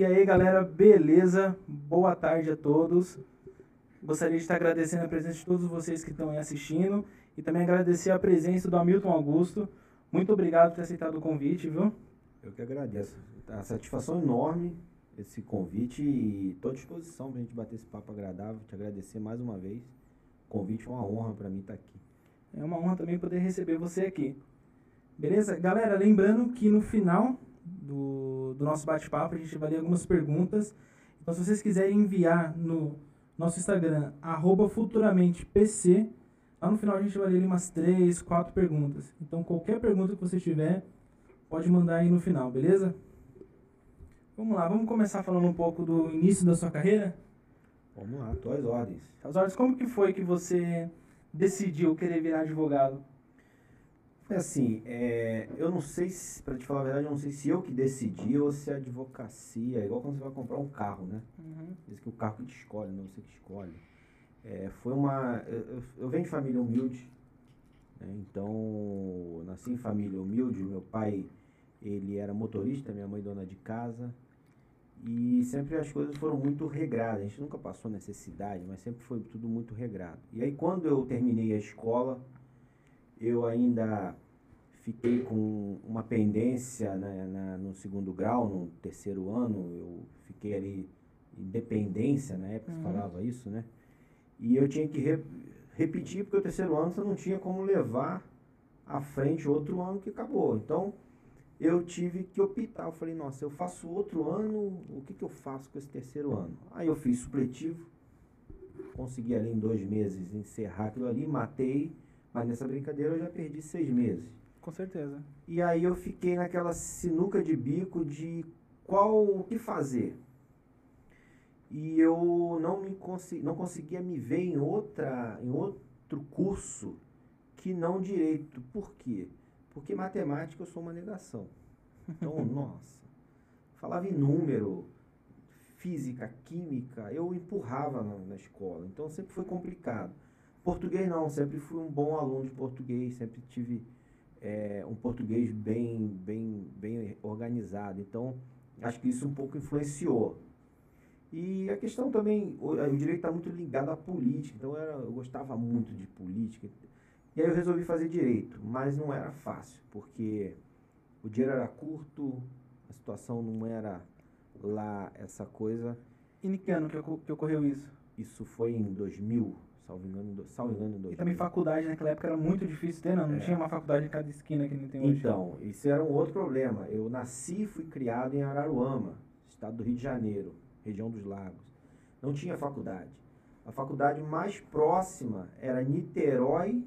E aí, galera, beleza? Boa tarde a todos. Gostaria de estar agradecendo a presença de todos vocês que estão aí assistindo e também agradecer a presença do Hamilton Augusto. Muito obrigado por ter aceitado o convite, viu? Eu que agradeço. A satisfação enorme esse convite e estou à disposição para a gente bater esse papo agradável. Te agradecer mais uma vez. O convite é uma honra para mim estar aqui. É uma honra também poder receber você aqui. Beleza? Galera, lembrando que no final do, do nosso bate-papo a gente vai ler algumas perguntas. Então, se vocês quiserem enviar no nosso Instagram, futuramentepc, lá no final a gente vai ler umas três, quatro perguntas. Então, qualquer pergunta que você tiver, pode mandar aí no final, beleza? Vamos lá, vamos começar falando um pouco do início da sua carreira? Vamos lá, tuas ordens. As ordens, como que foi que você decidiu querer virar advogado? Foi assim, é, eu não sei se, pra te falar a verdade, eu não sei se eu que decidi ou se a advocacia, igual quando você vai comprar um carro, né? Uhum. Diz que o carro que te escolhe, não você que escolhe. É, foi uma. Eu, eu venho de família humilde, né? então nasci em família humilde. Meu pai ele era motorista, minha mãe dona de casa. E sempre as coisas foram muito regradas. A gente nunca passou necessidade, mas sempre foi tudo muito regrado. E aí, quando eu terminei a escola, eu ainda fiquei com uma pendência né, na, no segundo grau, no terceiro ano. Eu fiquei ali em dependência, na época uhum. se falava isso, né? E eu tinha que re, repetir, porque o terceiro ano você não tinha como levar à frente outro ano que acabou. Então, eu tive que optar. Eu falei, nossa, eu faço outro ano, o que, que eu faço com esse terceiro ano? Aí eu fiz supletivo, consegui ali em dois meses encerrar aquilo ali, matei, mas nessa brincadeira eu já perdi seis meses. Com certeza. E aí eu fiquei naquela sinuca de bico de qual o que fazer. E eu não me consegui, não conseguia me ver em outra em outro curso que não direito. Por quê? Porque matemática eu sou uma negação. Então, nossa, falava em número, física, química, eu empurrava na, na, escola. Então sempre foi complicado. Português não, sempre fui um bom aluno de português, sempre tive é, um português bem, bem, bem organizado. Então, acho que isso um pouco influenciou. E a questão também, o, o direito está muito ligado à política, então eu, era, eu gostava muito de política. E aí eu resolvi fazer direito, mas não era fácil, porque o dinheiro era curto, a situação não era lá essa coisa. E em que ano que, que ocorreu isso? Isso foi em 2000, salvo engano, salvo engano em 2000. E também faculdade naquela época era muito difícil ter, não? Não é. tinha uma faculdade em cada esquina que nem tem hoje. Então, isso era um outro problema. Eu nasci e fui criado em Araruama, estado do Rio de Janeiro, região dos lagos. Não tinha faculdade. A faculdade mais próxima era Niterói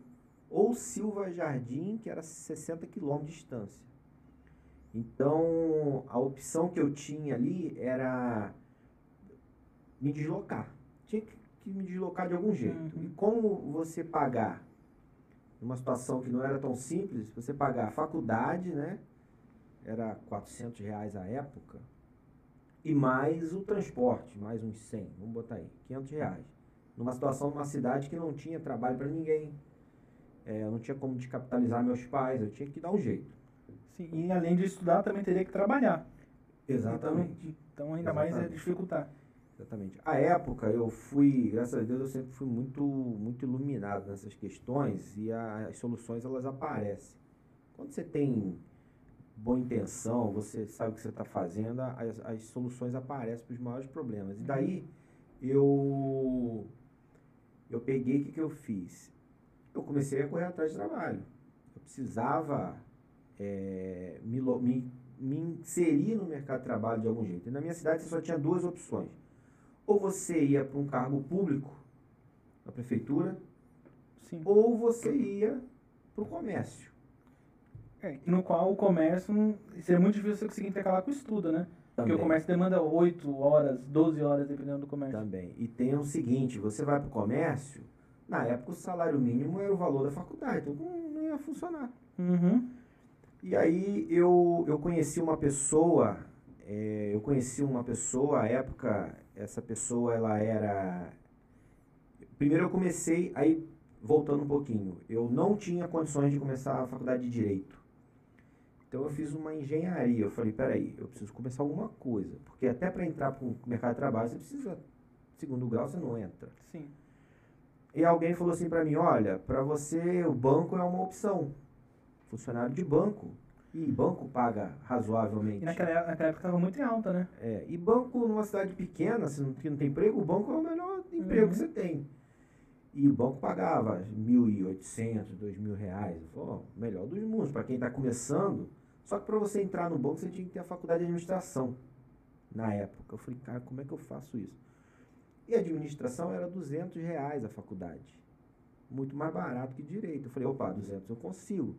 ou Silva Jardim, que era 60 quilômetros de distância. Então, a opção que eu tinha ali era me deslocar. Tinha que me deslocar de algum jeito. Uhum. E como você pagar, numa situação que não era tão simples, você pagar a faculdade, né? Era 400 reais a época. E mais o transporte, mais uns 100, vamos botar aí, 500 reais. Numa situação, numa cidade que não tinha trabalho para ninguém é, eu não tinha como descapitalizar meus pais, eu tinha que dar um jeito. Sim, e além de estudar, também teria que trabalhar. Exatamente. Então, então ainda Exatamente. mais é dificultar. Exatamente. A época eu fui, graças a Deus, eu sempre fui muito, muito iluminado nessas questões e a, as soluções elas aparecem. Quando você tem boa intenção, você sabe o que você está fazendo, as, as soluções aparecem para os maiores problemas. E daí eu eu peguei o que, que eu fiz? eu comecei a correr atrás de trabalho. Eu precisava é, me, me, me inserir no mercado de trabalho de algum jeito. E na minha cidade só tinha duas opções. Ou você ia para um cargo público, na prefeitura, Sim. ou você ia para o comércio. É, no qual o comércio seria muito difícil você conseguir intercalar com o estudo, né? Também. Porque o comércio demanda 8 horas, 12 horas, dependendo do comércio. Também. E tem o seguinte, você vai para o comércio, na época, o salário mínimo era o valor da faculdade, então não ia funcionar. Uhum. E aí eu, eu conheci uma pessoa, é, eu conheci uma pessoa, à época, essa pessoa ela era. Primeiro eu comecei, aí voltando um pouquinho, eu não tinha condições de começar a faculdade de Direito. Então eu fiz uma engenharia. Eu falei, peraí, eu preciso começar alguma coisa. Porque até para entrar para o mercado de trabalho, você precisa, segundo grau, você não entra. Sim. E alguém falou assim para mim, olha, para você o banco é uma opção. Funcionário de banco. E banco paga razoavelmente. E naquela, naquela época estava muito em alta, né? É, e banco numa cidade pequena, se não, que não tem emprego, o banco é o melhor emprego Uhum. que você tem. E o banco pagava R$ 1.800, 2.000 reais. Eu falei, ó, melhor dos mundos, para quem está começando. Só que para você entrar no banco, você tinha que ter a faculdade de administração. Na época. Eu falei, cara, como é que eu faço isso? E administração era 200 reais a faculdade. Muito mais barato que direito. Eu falei, opa, 200 eu consigo.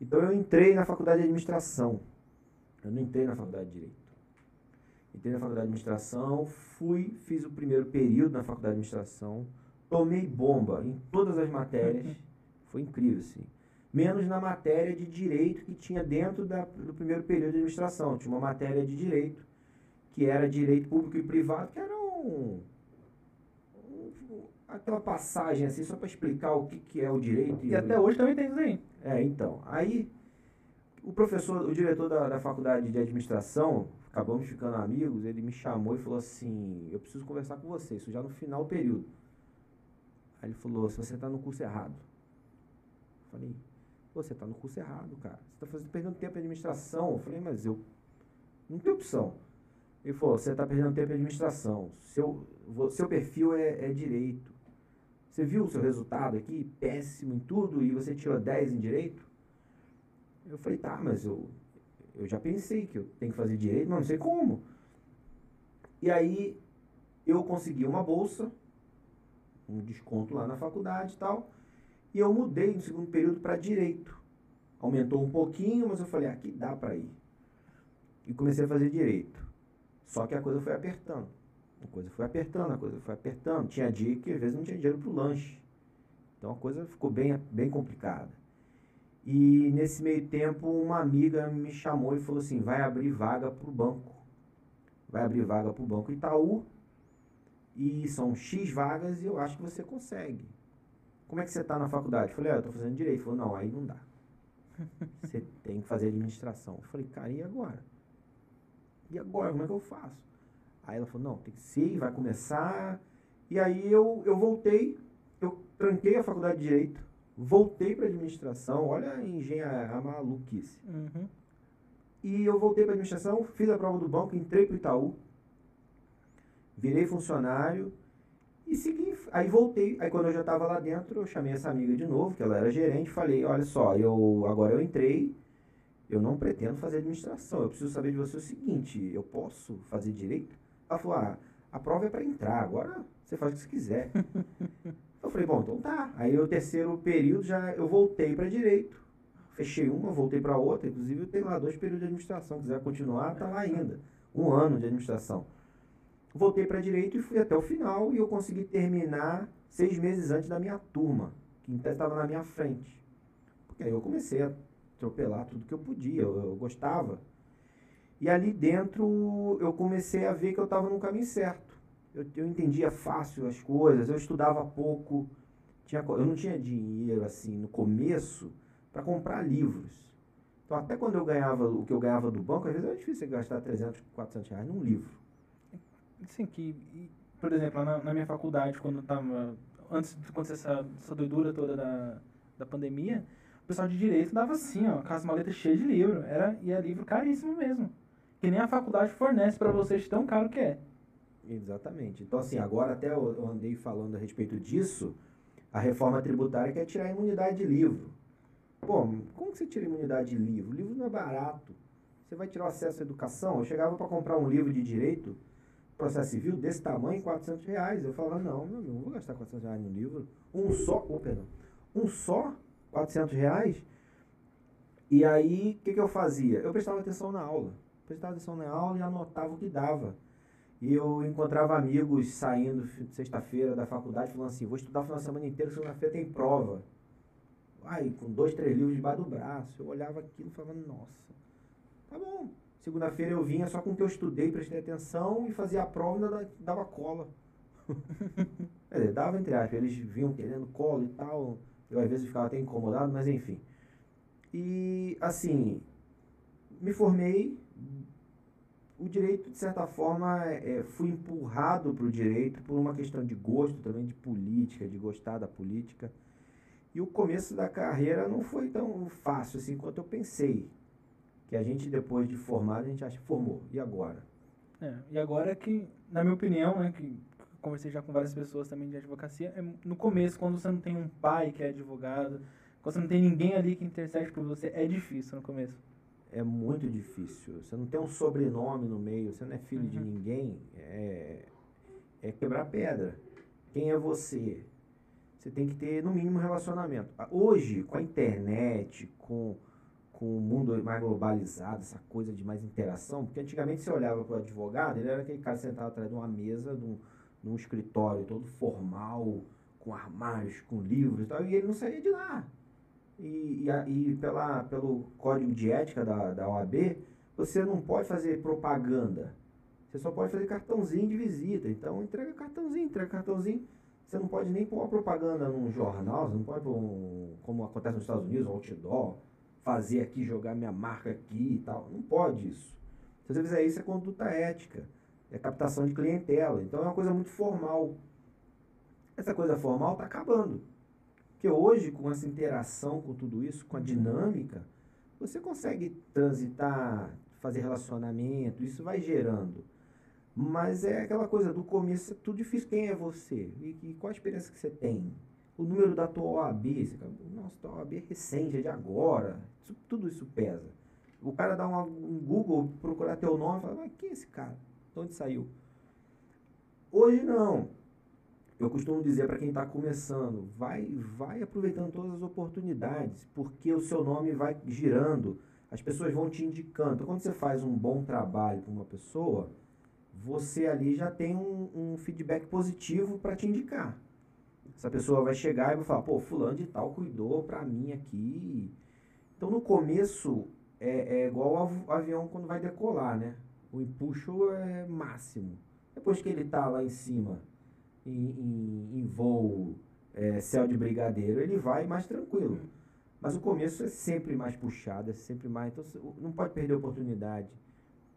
Então eu entrei na faculdade de administração. Eu não entrei na faculdade de direito. Entrei na faculdade de administração, fui, fiz o primeiro período na faculdade de administração, tomei bomba em todas as matérias. Foi incrível, assim. Menos na matéria de direito que tinha dentro da, do primeiro período de administração. Tinha uma matéria de direito, que era direito público e privado, que era um, um- aquela passagem assim, só para explicar o que, que é o direito. E até hoje também tem isso aí. É, então. Aí, o professor, o diretor da, da faculdade de administração, acabamos ficando amigos, ele me chamou e falou assim: Eu preciso conversar com você, isso já no final do período. Aí ele falou: Se você está no curso errado. Eu falei: você está no curso errado, cara. Você está fazendo, perdendo tempo em administração. Eu falei: Mas eu. Não tem opção. Ele falou: Você está perdendo tempo em administração. Seu, seu perfil é, é direito. Você viu o seu resultado aqui? Péssimo em tudo e você tirou 10 em direito? Eu falei, tá, mas eu, eu já pensei que eu tenho que fazer direito, mas não sei como. E aí eu consegui uma bolsa, um desconto lá na faculdade e tal, e eu mudei no segundo período para direito. Aumentou um pouquinho, mas eu falei, aqui dá para ir. E comecei a fazer direito. Só que a coisa foi apertando. A coisa foi apertando, a coisa foi apertando. Tinha dia que às vezes não tinha dinheiro para o lanche. Então a coisa ficou bem, bem complicada. E nesse meio tempo, uma amiga me chamou e falou assim: vai abrir vaga para o banco. Vai abrir vaga para o Banco Itaú. E são X vagas e eu acho que você consegue. Como é que você está na faculdade? Eu falei: ah, eu estou fazendo direito. Ele falou: não, aí não dá. Você tem que fazer administração. Eu falei: cara, e agora? E agora? Como é que eu faço? Aí ela falou, não, tem que ser, vai começar. E aí eu, eu voltei, eu tranquei a faculdade de Direito, voltei para administração, olha a engenharia, a maluquice. Uhum. E eu voltei para administração, fiz a prova do banco, entrei para o Itaú, virei funcionário e segui. Aí voltei, aí quando eu já estava lá dentro, eu chamei essa amiga de novo, que ela era gerente, falei, olha só, eu agora eu entrei, eu não pretendo fazer administração, eu preciso saber de você o seguinte, eu posso fazer direito? Ela falou, ah, a prova é para entrar, agora você faz o que você quiser. eu falei, bom, então tá. Aí o terceiro período já eu voltei para direito. Fechei uma, voltei para outra, inclusive eu tenho lá dois períodos de administração, se quiser continuar, tá lá ainda. Um ano de administração. Voltei para direito e fui até o final e eu consegui terminar seis meses antes da minha turma, que estava na minha frente. Porque aí eu comecei a atropelar tudo que eu podia, eu, eu gostava. E ali dentro eu comecei a ver que eu estava no caminho certo. Eu, eu entendia fácil as coisas, eu estudava pouco, tinha, eu não tinha dinheiro assim no começo para comprar livros. Então até quando eu ganhava o que eu ganhava do banco, às vezes era difícil gastar 300, 400 reais num livro. Sim, que, por exemplo, na, na minha faculdade, quando eu tava, antes de acontecer essa, essa doidura toda da, da pandemia, o pessoal de direito dava assim, ó, com as maletas cheias de livro. Era, e é livro caríssimo mesmo. Que nem a faculdade fornece para vocês tão caro que é. Exatamente. Então, assim, agora até eu andei falando a respeito disso, a reforma tributária quer tirar a imunidade de livro. Pô, como que você tira a imunidade de livro? O livro não é barato. Você vai tirar o acesso à educação? Eu chegava para comprar um livro de direito, processo civil, desse tamanho, 400 reais. Eu falava, não, meu amigo, não vou gastar 400 reais no livro. Um só, oh, perdão, um só, 400 reais? E aí, o que, que eu fazia? Eu prestava atenção na aula. Prestava atenção na aula e anotava o que dava. E eu encontrava amigos saindo sexta-feira da faculdade falando assim, vou estudar o final de semana inteiro, segunda-feira tem prova. Aí, com dois, três livros debaixo do braço. Eu olhava aquilo e falava, nossa, tá bom. Segunda-feira eu vinha só com o que eu estudei, prestei atenção e fazia a prova e ainda da- dava cola. Quer dizer, dava entre aspas, eles vinham querendo cola e tal. Eu às vezes ficava até incomodado, mas enfim. E assim, me formei, o direito, de certa forma, é, fui empurrado para o direito por uma questão de gosto também, de política, de gostar da política. E o começo da carreira não foi tão fácil assim quanto eu pensei. Que a gente, depois de formado, a gente acha que formou. E agora? É, e agora que, na minha opinião, né, que conversei já com várias pessoas também de advocacia, é no começo, quando você não tem um pai que é advogado, quando você não tem ninguém ali que intercede por você, é difícil no começo. É muito difícil. Você não tem um sobrenome no meio, você não é filho uhum. de ninguém, é, é quebrar pedra. Quem é você? Você tem que ter, no mínimo, relacionamento. Hoje, com a internet, com, com o mundo mais globalizado, essa coisa de mais interação, porque antigamente você olhava para o advogado, ele era aquele cara sentado atrás de uma mesa, de um, num escritório todo formal, com armários, com livros e tal, e ele não saía de lá. E, e, e pela, pelo código de ética da, da OAB, você não pode fazer propaganda. Você só pode fazer cartãozinho de visita. Então, entrega cartãozinho, entrega cartãozinho. Você não pode nem pôr uma propaganda num jornal, você não pode pôr um, como acontece nos Estados Unidos, um outdoor, fazer aqui, jogar minha marca aqui e tal. Não pode isso. Se você fizer isso, é conduta ética é captação de clientela. Então é uma coisa muito formal. Essa coisa formal está acabando. Porque hoje, com essa interação com tudo isso, com a dinâmica, você consegue transitar, fazer relacionamento, isso vai gerando. Mas é aquela coisa do começo, é tudo difícil. Quem é você? E, e qual a experiência que você tem? O número da tua OAB, você fala, nossa, tua OAB é recente, é de agora. Isso, tudo isso pesa. O cara dá uma, um Google, procurar teu nome fala, mas quem é esse cara? De onde saiu? Hoje não. Eu costumo dizer para quem está começando, vai, vai aproveitando todas as oportunidades, porque o seu nome vai girando, as pessoas vão te indicando. Então, quando você faz um bom trabalho para uma pessoa, você ali já tem um, um feedback positivo para te indicar. Essa pessoa vai chegar e vai falar, pô, fulano de tal cuidou para mim aqui. Então, no começo, é, é igual o avião quando vai decolar, né? O empuxo é máximo. Depois que ele está lá em cima, em, em, em voo, é, céu de brigadeiro, ele vai mais tranquilo. Mas o começo é sempre mais puxado, é sempre mais. Então não pode perder a oportunidade.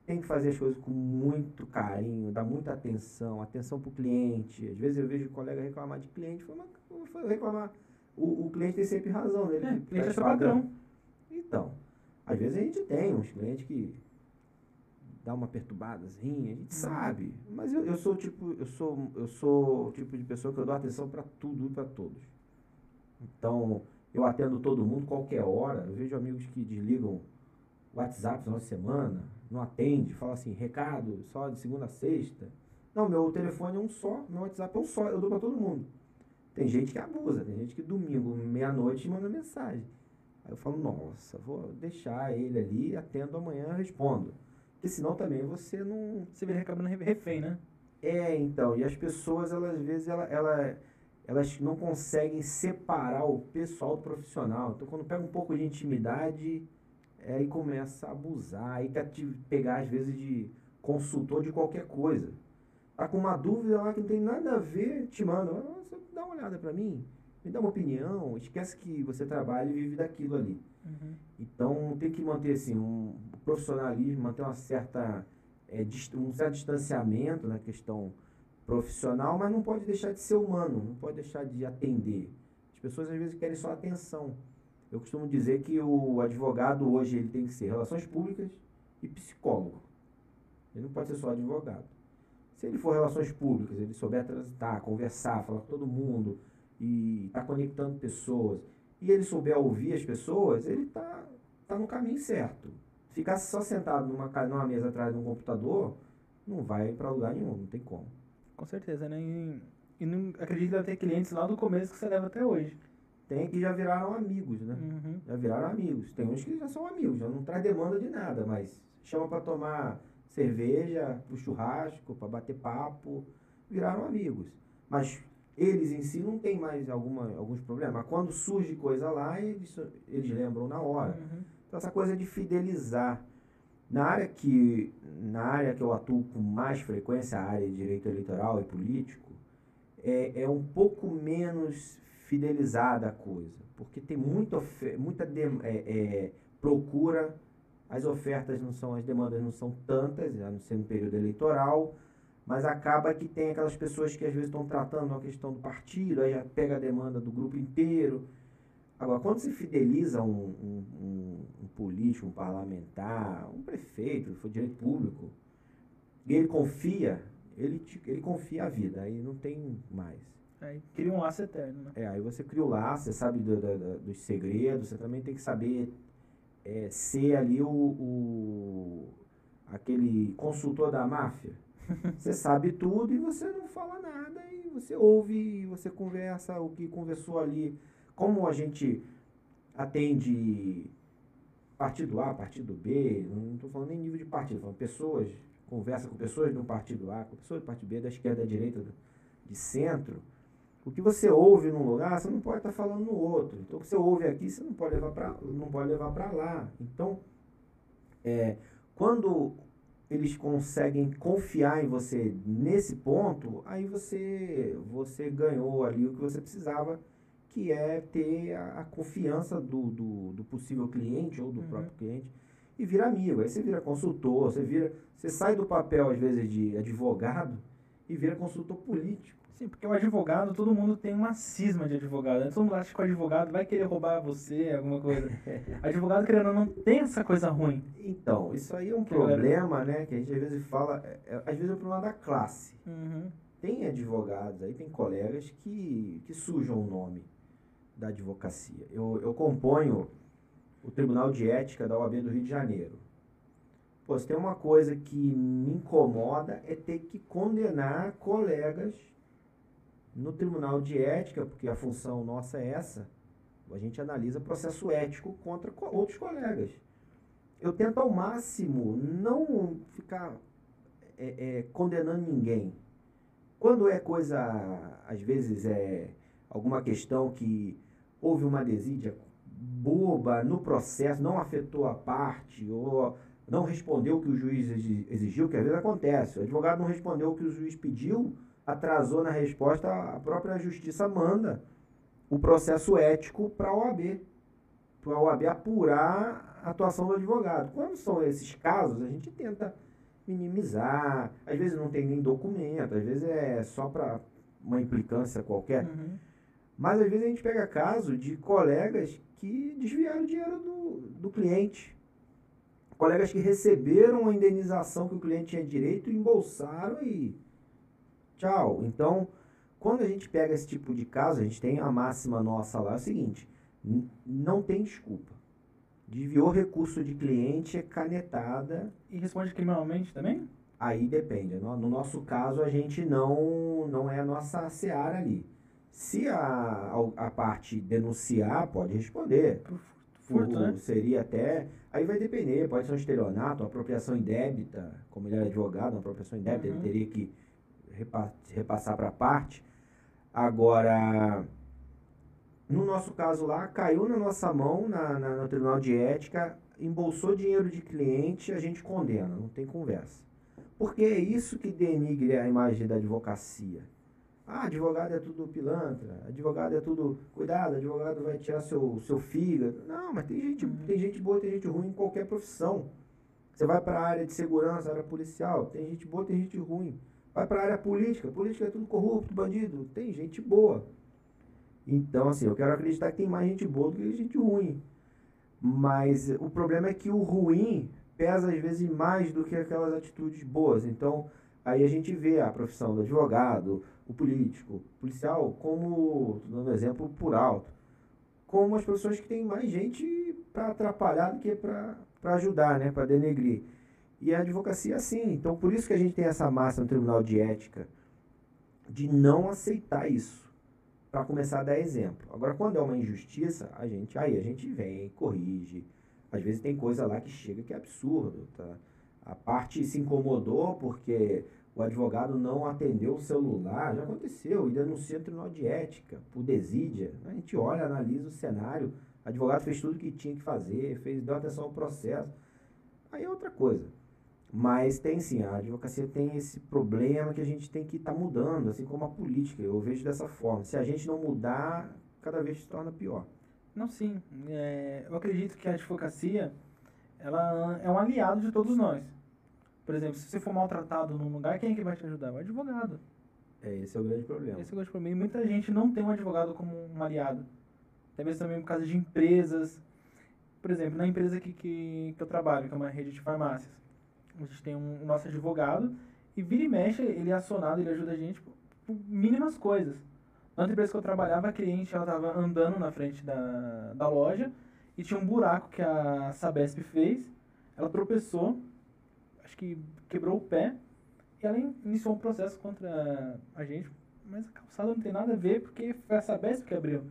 Tem que fazer as coisas com muito carinho, dar muita atenção, atenção para o cliente. Às vezes eu vejo colega reclamar de cliente, vou reclamar. O, o cliente tem sempre razão, né? Ele é, cliente é padrão. Então, às vezes a gente tem uns clientes que dá uma perturbadazinha, a gente uhum. sabe. Mas eu, eu sou tipo, eu sou, eu sou o tipo de pessoa que eu dou atenção para tudo e para todos. Então, eu atendo todo mundo qualquer hora. Eu vejo amigos que desligam o WhatsApp na semana, não atende, fala assim, recado só de segunda a sexta. Não, meu telefone é um só, meu WhatsApp é um só, eu dou para todo mundo. Tem gente que abusa, tem gente que domingo, meia-noite, manda mensagem. Aí eu falo, nossa, vou deixar ele ali, atendo amanhã, respondo. Porque senão também você não. Você vira acabando refém, né? É, então. E as pessoas, elas, às vezes, ela, ela, elas não conseguem separar o pessoal do profissional. Então, quando pega um pouco de intimidade, é, aí começa a abusar. Aí quer te pegar, às vezes, de consultor de qualquer coisa. Tá com uma dúvida lá que não tem nada a ver, te manda. Você dá uma olhada para mim, me dá uma opinião. Esquece que você trabalha e vive daquilo ali. Uhum. Então tem que manter assim, um profissionalismo, manter uma certa, é, um certo distanciamento na questão profissional, mas não pode deixar de ser humano, não pode deixar de atender. As pessoas às vezes querem só atenção. Eu costumo dizer que o advogado hoje ele tem que ser relações públicas e psicólogo. Ele não pode ser só advogado. Se ele for relações públicas, ele souber transitar, conversar, falar com todo mundo e estar tá conectando pessoas, e ele souber ouvir as pessoas, ele está tá no caminho certo. Ficar só sentado numa, numa mesa atrás de um computador, não vai para lugar nenhum, não tem como. Com certeza, né? E, e não, acredito que deve ter clientes lá do começo que você leva até hoje. Tem que já viraram amigos, né? Uhum. Já viraram amigos. Tem uns que já são amigos, já não traz demanda de nada, mas chama para tomar cerveja, pro churrasco, para bater papo, viraram amigos. Mas eles em si não tem mais alguma, alguns problemas. Mas quando surge coisa lá, eles, eles lembram na hora. Uhum. Então essa coisa de fidelizar. Na área, que, na área que eu atuo com mais frequência, a área de direito eleitoral e político, é, é um pouco menos fidelizada a coisa. Porque tem muita, muita de, é, é, procura as ofertas não são, as demandas não são tantas, a não ser no período eleitoral, mas acaba que tem aquelas pessoas que às vezes estão tratando uma questão do partido, aí pega a demanda do grupo inteiro. Agora, quando se fideliza um, um, um, um político, um parlamentar, um prefeito, for direito público, e ele confia, ele, te, ele confia a vida, aí não tem mais. Aí cria um laço eterno, né? É, aí você cria o laço, você sabe do, do, dos segredos, você também tem que saber é, ser ali o, o, aquele consultor da máfia. Você sabe tudo e você não fala nada e você ouve e você conversa o que conversou ali. Como a gente atende partido A, partido B, não estou falando nem nível de partido, falando pessoas, conversa com pessoas do partido A, com pessoas do partido B, da esquerda, da direita, de centro. O que você ouve num lugar, você não pode estar tá falando no outro. Então, o que você ouve aqui, você não pode levar para não pode levar para lá. Então, é, quando eles conseguem confiar em você nesse ponto, aí você você ganhou ali o que você precisava, que é ter a, a confiança do, do, do, possível cliente ou do uhum. próprio cliente e vira amigo. Aí você vira consultor, você vira, você sai do papel às vezes de advogado e vira consultor político. Sim, porque o advogado, todo mundo tem uma cisma de advogado. Né? Todo mundo acha que o advogado vai querer roubar você, alguma coisa. advogado, querendo ou não, tem essa coisa ruim. Então, isso aí é um que problema, galera... né? Que a gente às vezes fala, é, é, às vezes é um problema da classe. Uhum. Tem advogados aí, tem colegas que, que sujam o nome da advocacia. Eu, eu componho o Tribunal de Ética da OAB do Rio de Janeiro. Pô, se tem uma coisa que me incomoda é ter que condenar colegas no Tribunal de Ética, porque a função nossa é essa, a gente analisa processo ético contra co outros colegas. Eu tento ao máximo não ficar é, é, condenando ninguém. Quando é coisa, às vezes é alguma questão que houve uma desídia boba no processo, não afetou a parte, ou não respondeu o que o juiz exigiu, que às vezes acontece. O advogado não respondeu o que o juiz pediu, atrasou na resposta, a própria justiça manda o processo ético para a OAB, para a OAB apurar a atuação do advogado. Quando são esses casos, a gente tenta minimizar, às vezes não tem nem documento, às vezes é só para uma implicância qualquer. Uhum. Mas às vezes a gente pega caso de colegas que desviaram o dinheiro do, do cliente. Colegas que receberam a indenização que o cliente tinha direito, embolsaram e tchau. Então, quando a gente pega esse tipo de caso, a gente tem a máxima nossa lá, é o seguinte, não tem desculpa. Desviou recurso de cliente, é canetada. E responde criminalmente também? Aí depende. No, no, nosso caso, a gente não, não é a nossa seara ali. Se a, a, parte denunciar, pode responder. Por furto, né? Seria até... Aí vai depender, pode ser um estelionato, apropriação indébita, como ele era advogado, uma apropriação indébita, uhum. ele teria que repassar para a parte. Agora, no nosso caso lá, caiu na nossa mão, na, na, no Tribunal de Ética, embolsou dinheiro de cliente, a gente condena, não tem conversa. Porque é isso que denigre a imagem da advocacia. Ah, advogado é tudo pilantra, advogado é tudo. Cuidado, advogado vai tirar seu, seu fígado. Não, mas tem gente, uhum. tem gente boa, tem gente ruim em qualquer profissão. Você vai para a área de segurança, área policial, tem gente boa, tem gente ruim. Vai para a área política. Política é tudo corrupto, bandido. Tem gente boa. Então, assim, eu quero acreditar que tem mais gente boa do que gente ruim. Mas o problema é que o ruim pesa às vezes mais do que aquelas atitudes boas. Então, aí a gente vê a profissão do advogado, o político, o policial, como, dando exemplo por alto, como as pessoas que têm mais gente para atrapalhar do que para ajudar, né, para denegrir. E a advocacia, sim. Então, por isso que a gente tem essa massa no Tribunal de Ética de não aceitar isso, para começar a dar exemplo. Agora, quando é uma injustiça, a gente aí a gente vem, corrige. Às vezes tem coisa lá que chega que é absurdo, tá? A parte se incomodou porque o advogado não atendeu o celular, já aconteceu, e denuncia o Tribunal de Ética por desídia. A gente olha, analisa o cenário, o advogado fez tudo o que tinha que fazer, fez, deu atenção ao processo. Aí é outra coisa. Mas tem sim, a advocacia tem esse problema que a gente tem que estar tá mudando, assim como a política. Eu vejo dessa forma. Se a gente não mudar, cada vez se torna pior. Não, sim. É, eu acredito que a advocacia ela é um aliado de todos nós. Por exemplo, se você for maltratado num lugar, quem é que vai te ajudar? O advogado. É, esse é o grande problema. Esse é o grande problema. E muita gente não tem um advogado como um aliado. Até mesmo também por causa de empresas. Por exemplo, na empresa que, que, que eu trabalho, que é uma rede de farmácias, a gente tem um, nosso advogado e vira e mexe, ele é acionado, ele ajuda a gente por, por mínimas coisas. Na outra empresa que eu trabalhava, a cliente ela estava andando na frente da, da loja e tinha um buraco que a Sabesp fez. Ela tropeçou, acho que quebrou o pé e ela iniciou um processo contra a gente, mas a calçada não tem nada a ver porque foi a Sabesp que abriu.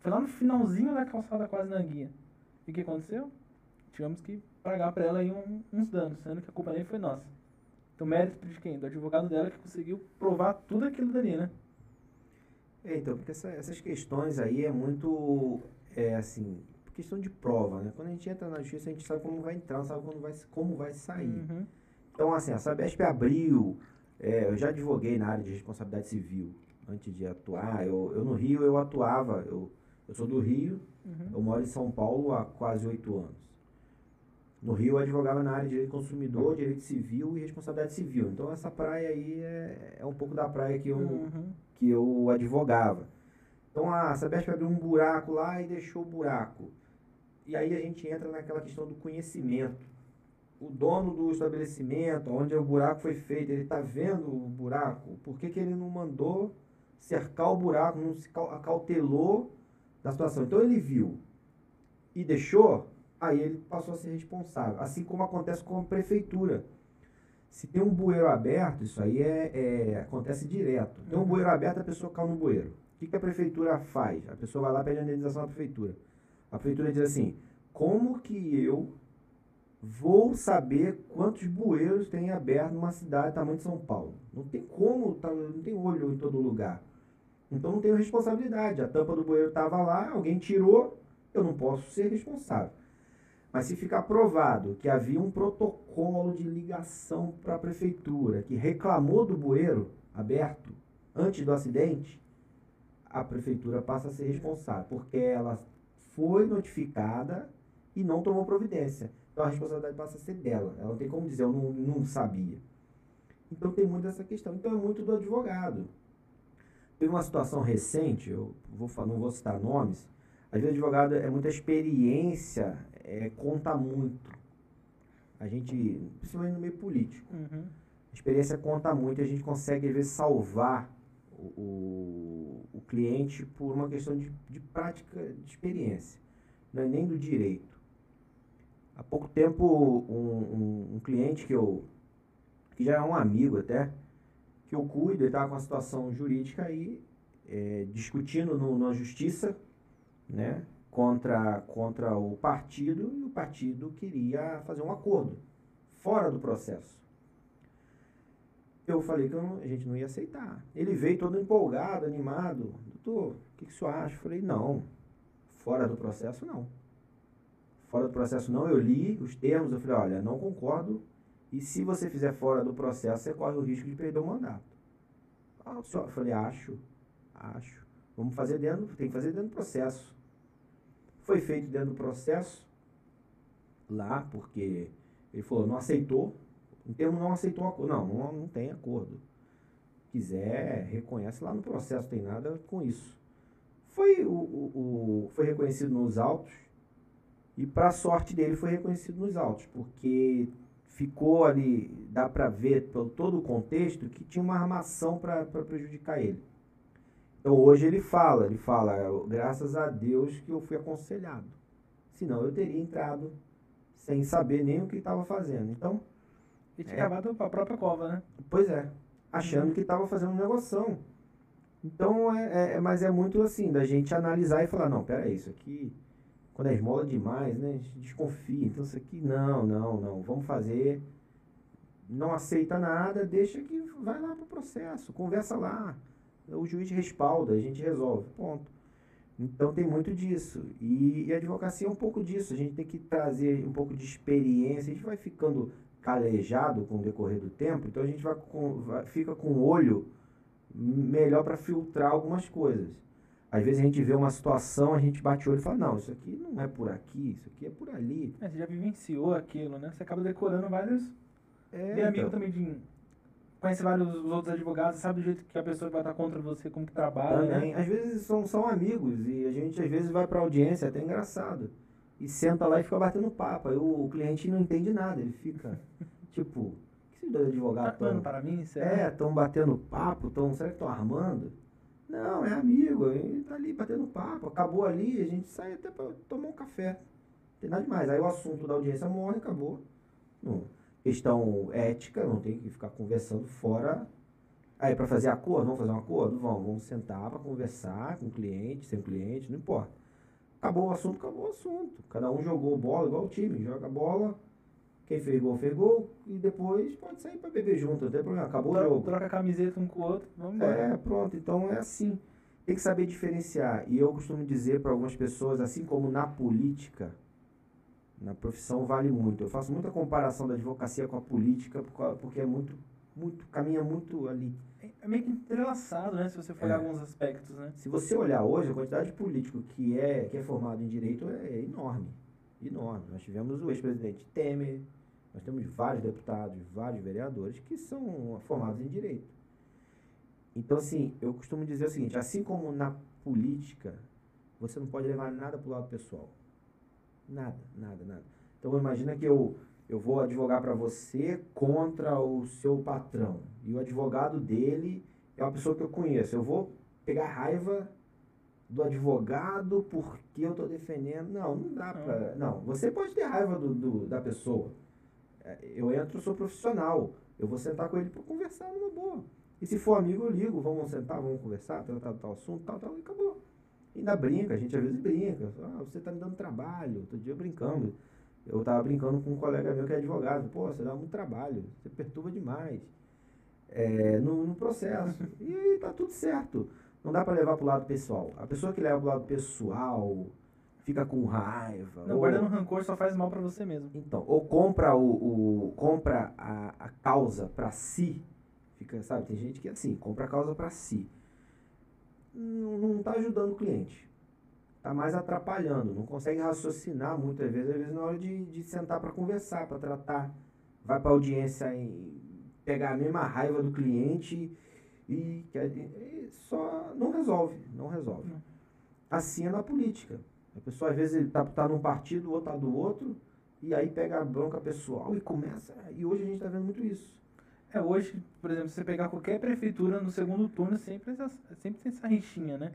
Foi lá no finalzinho da calçada, quase na guia. E o que aconteceu? Tivemos que pagar para ela aí um, uns danos, sendo que a culpa nem foi nossa. Então, mérito de quem? Do advogado dela que conseguiu provar tudo aquilo dali, né? É, então, porque essa, essas questões aí é muito, é assim, questão de prova, né? Quando a gente entra na justiça, a gente sabe como vai entrar, sabe como vai, como vai sair. Uhum. Então, assim, a Sabesp abriu, é, eu já advoguei na área de responsabilidade civil antes de atuar. Eu, eu no Rio, eu atuava, eu, eu sou do Rio, uhum. eu moro em São Paulo há quase oito anos. No Rio eu advogava na área de direito consumidor, direito civil e responsabilidade civil. Então essa praia aí é, é um pouco da praia que eu, uhum. que eu advogava. Então a Sabesp abriu um buraco lá e deixou o buraco. E aí a gente entra naquela questão do conhecimento. O dono do estabelecimento, onde o buraco foi feito, ele está vendo o buraco. Por que, que ele não mandou cercar o buraco, não se acautelou da situação? Então ele viu e deixou, aí ele passou a ser responsável. Assim como acontece com a prefeitura. Se tem um bueiro aberto, isso aí é, é acontece direto. Tem um uhum. bueiro aberto, a pessoa cai no bueiro. O que, que a prefeitura faz? A pessoa vai lá e pede a indenização da prefeitura. A prefeitura diz assim: como que eu vou saber quantos bueiros tem aberto numa cidade tamanho de São Paulo? Não tem como, tá, não tem olho em todo lugar. Então não tenho responsabilidade. A tampa do bueiro estava lá, alguém tirou, eu não posso ser responsável. Mas se ficar provado que havia um protocolo de ligação para a prefeitura que reclamou do bueiro aberto antes do acidente, a prefeitura passa a ser responsável, porque ela foi notificada e não tomou providência. Então a responsabilidade passa a ser dela. Ela não tem como dizer, eu não, não sabia. Então tem muito essa questão. Então é muito do advogado. Teve uma situação recente, eu vou, não vou citar nomes, às vezes advogado é muita experiência, é, conta muito. A gente, principalmente no meio político, uhum. a experiência conta muito e a gente consegue, às vezes, salvar o, o, cliente por uma questão de, de prática, de experiência, não é nem do direito. Há pouco tempo, um, um, um cliente que eu, que já é um amigo até, que eu cuido, ele estava com uma situação jurídica aí, é, discutindo no, na justiça né, contra, contra o partido e o partido queria fazer um acordo fora do processo. Eu falei que eu, a gente não ia aceitar. Ele veio todo empolgado, animado. Doutor, o que, que o senhor acha? Eu falei, não, fora do processo não. Fora do processo não, eu li os termos, eu falei, olha, não concordo. E se você fizer fora do processo, você corre o risco de perder o mandato. Ah, eu falei, acho, acho. Vamos fazer dentro, tem que fazer dentro do processo. Foi feito dentro do processo, lá, porque ele falou, não aceitou, em termo não aceitou acordo. Não, não, não tem acordo. Quiser, reconhece lá no processo, tem nada com isso. Foi, o, o, o foi reconhecido nos autos, e para sorte dele foi reconhecido nos autos, porque ficou ali, dá para ver pelo todo o contexto, que tinha uma armação para prejudicar ele. Então hoje ele fala, ele fala, graças a Deus que eu fui aconselhado. Senão eu teria entrado sem saber nem o que estava fazendo. Então. E tinha é, acabado a própria cova, né? Pois é. Achando uhum. que estava fazendo um negoção. Então, é, é, mas é muito assim, da gente analisar e falar, não, peraí, isso aqui, quando é esmola demais, né? A gente desconfia. Então isso aqui, não, não, não. Vamos fazer. Não aceita nada, deixa que vai lá pro processo, conversa lá o juiz respalda, a gente resolve, ponto. Então tem muito disso. E, e, a advocacia é um pouco disso. A gente tem que trazer um pouco de experiência. A gente vai ficando calejado com o decorrer do tempo, então a gente vai, com, vai fica com o olho melhor para filtrar algumas coisas. Às vezes a gente vê uma situação, a gente bate o olho e fala, não, isso aqui não é por aqui, isso aqui é por ali. É, você já vivenciou aquilo, né? Você acaba decorando vários. É, Tem amigo então. também de. Conhece vários outros advogados, sabe do jeito que a pessoa vai estar contra você, como que trabalha, Também, né? às vezes são, são amigos e a gente às vezes vai pra audiência, é até engraçado. E senta lá e fica batendo papo. Aí o, o cliente não entende nada, ele fica tipo, que esses dois advogados Tá estão. para mim, será? É, estão batendo papo, tão, será que estão armando? Não, é amigo, ele tá ali batendo papo. Acabou ali, a gente sai até pra tomar um café. Não tem nada demais. Aí o assunto da audiência morre, acabou. Não. Questão ética, não tem que ficar conversando fora. Aí, para fazer acordo, vamos fazer um acordo? Vamos, vamos sentar para conversar com o cliente, sem o cliente, não importa. Acabou o assunto, acabou o assunto. Cada um jogou bola, igual o time, joga bola. Quem fez gol, fez gol. E depois pode sair para beber junto, não tem problema. Acabou o Troca, jogo. troca a camiseta um com o outro, vamos embora. É, pronto. Então é assim. Tem que saber diferenciar. E eu costumo dizer para algumas pessoas, assim como na política, na profissão vale muito. Eu faço muita comparação da advocacia com a política, porque é muito, muito, caminha muito ali. É meio que entrelaçado, né? Se você for É. olhar alguns aspectos, né? Se você olhar hoje, a quantidade de político que é, que é formado em direito é enorme. Enorme. Nós tivemos o ex-presidente Temer, nós temos vários deputados, vários vereadores que são formados em direito. Então, assim, eu costumo dizer o seguinte: assim como na política, você não pode levar nada para o lado pessoal. Nada, nada, nada. Então, imagina que eu, eu vou advogar para você contra o seu patrão. E o advogado dele é uma pessoa que eu conheço. Eu vou pegar raiva do advogado porque eu estou defendendo. Não, não dá para. Não, você pode ter raiva do, do- da pessoa. É, Eu entro, sou profissional. Eu vou sentar com ele para conversar numa boa. E se for amigo, eu ligo. Vamos sentar, vamos conversar, tratar tal assunto, tal, tal, e acabou. Ainda brinca, a gente às vezes brinca. Ah, você está me dando trabalho. Outro dia brincando. Eu estava brincando com um colega meu que é advogado. Pô, você dá muito trabalho, você perturba demais é, no, no processo. E aí tá tudo certo. Não dá para levar pro lado pessoal. A pessoa que leva pro lado pessoal fica com raiva. Não, ou, guardando rancor só faz mal pra você mesmo. então, ou compra o, o- compra a, a causa para si. Fica, sabe, tem gente que é assim, compra a causa para si. Não, não tá ajudando o cliente. Tá mais atrapalhando, não consegue raciocinar muitas vezes, às vezes na hora de, de sentar para conversar, para tratar. Vai para audiência e pegar a mesma raiva do cliente e, e só não resolve, não resolve. Não. Assim é na política. A pessoa às vezes tá, tá num partido, o outro tá do outro, e aí pega a bronca pessoal e começa. E hoje a gente tá vendo muito isso. É, hoje, por exemplo, se você pegar qualquer prefeitura no segundo turno, sempre, sempre tem essa rixinha, né?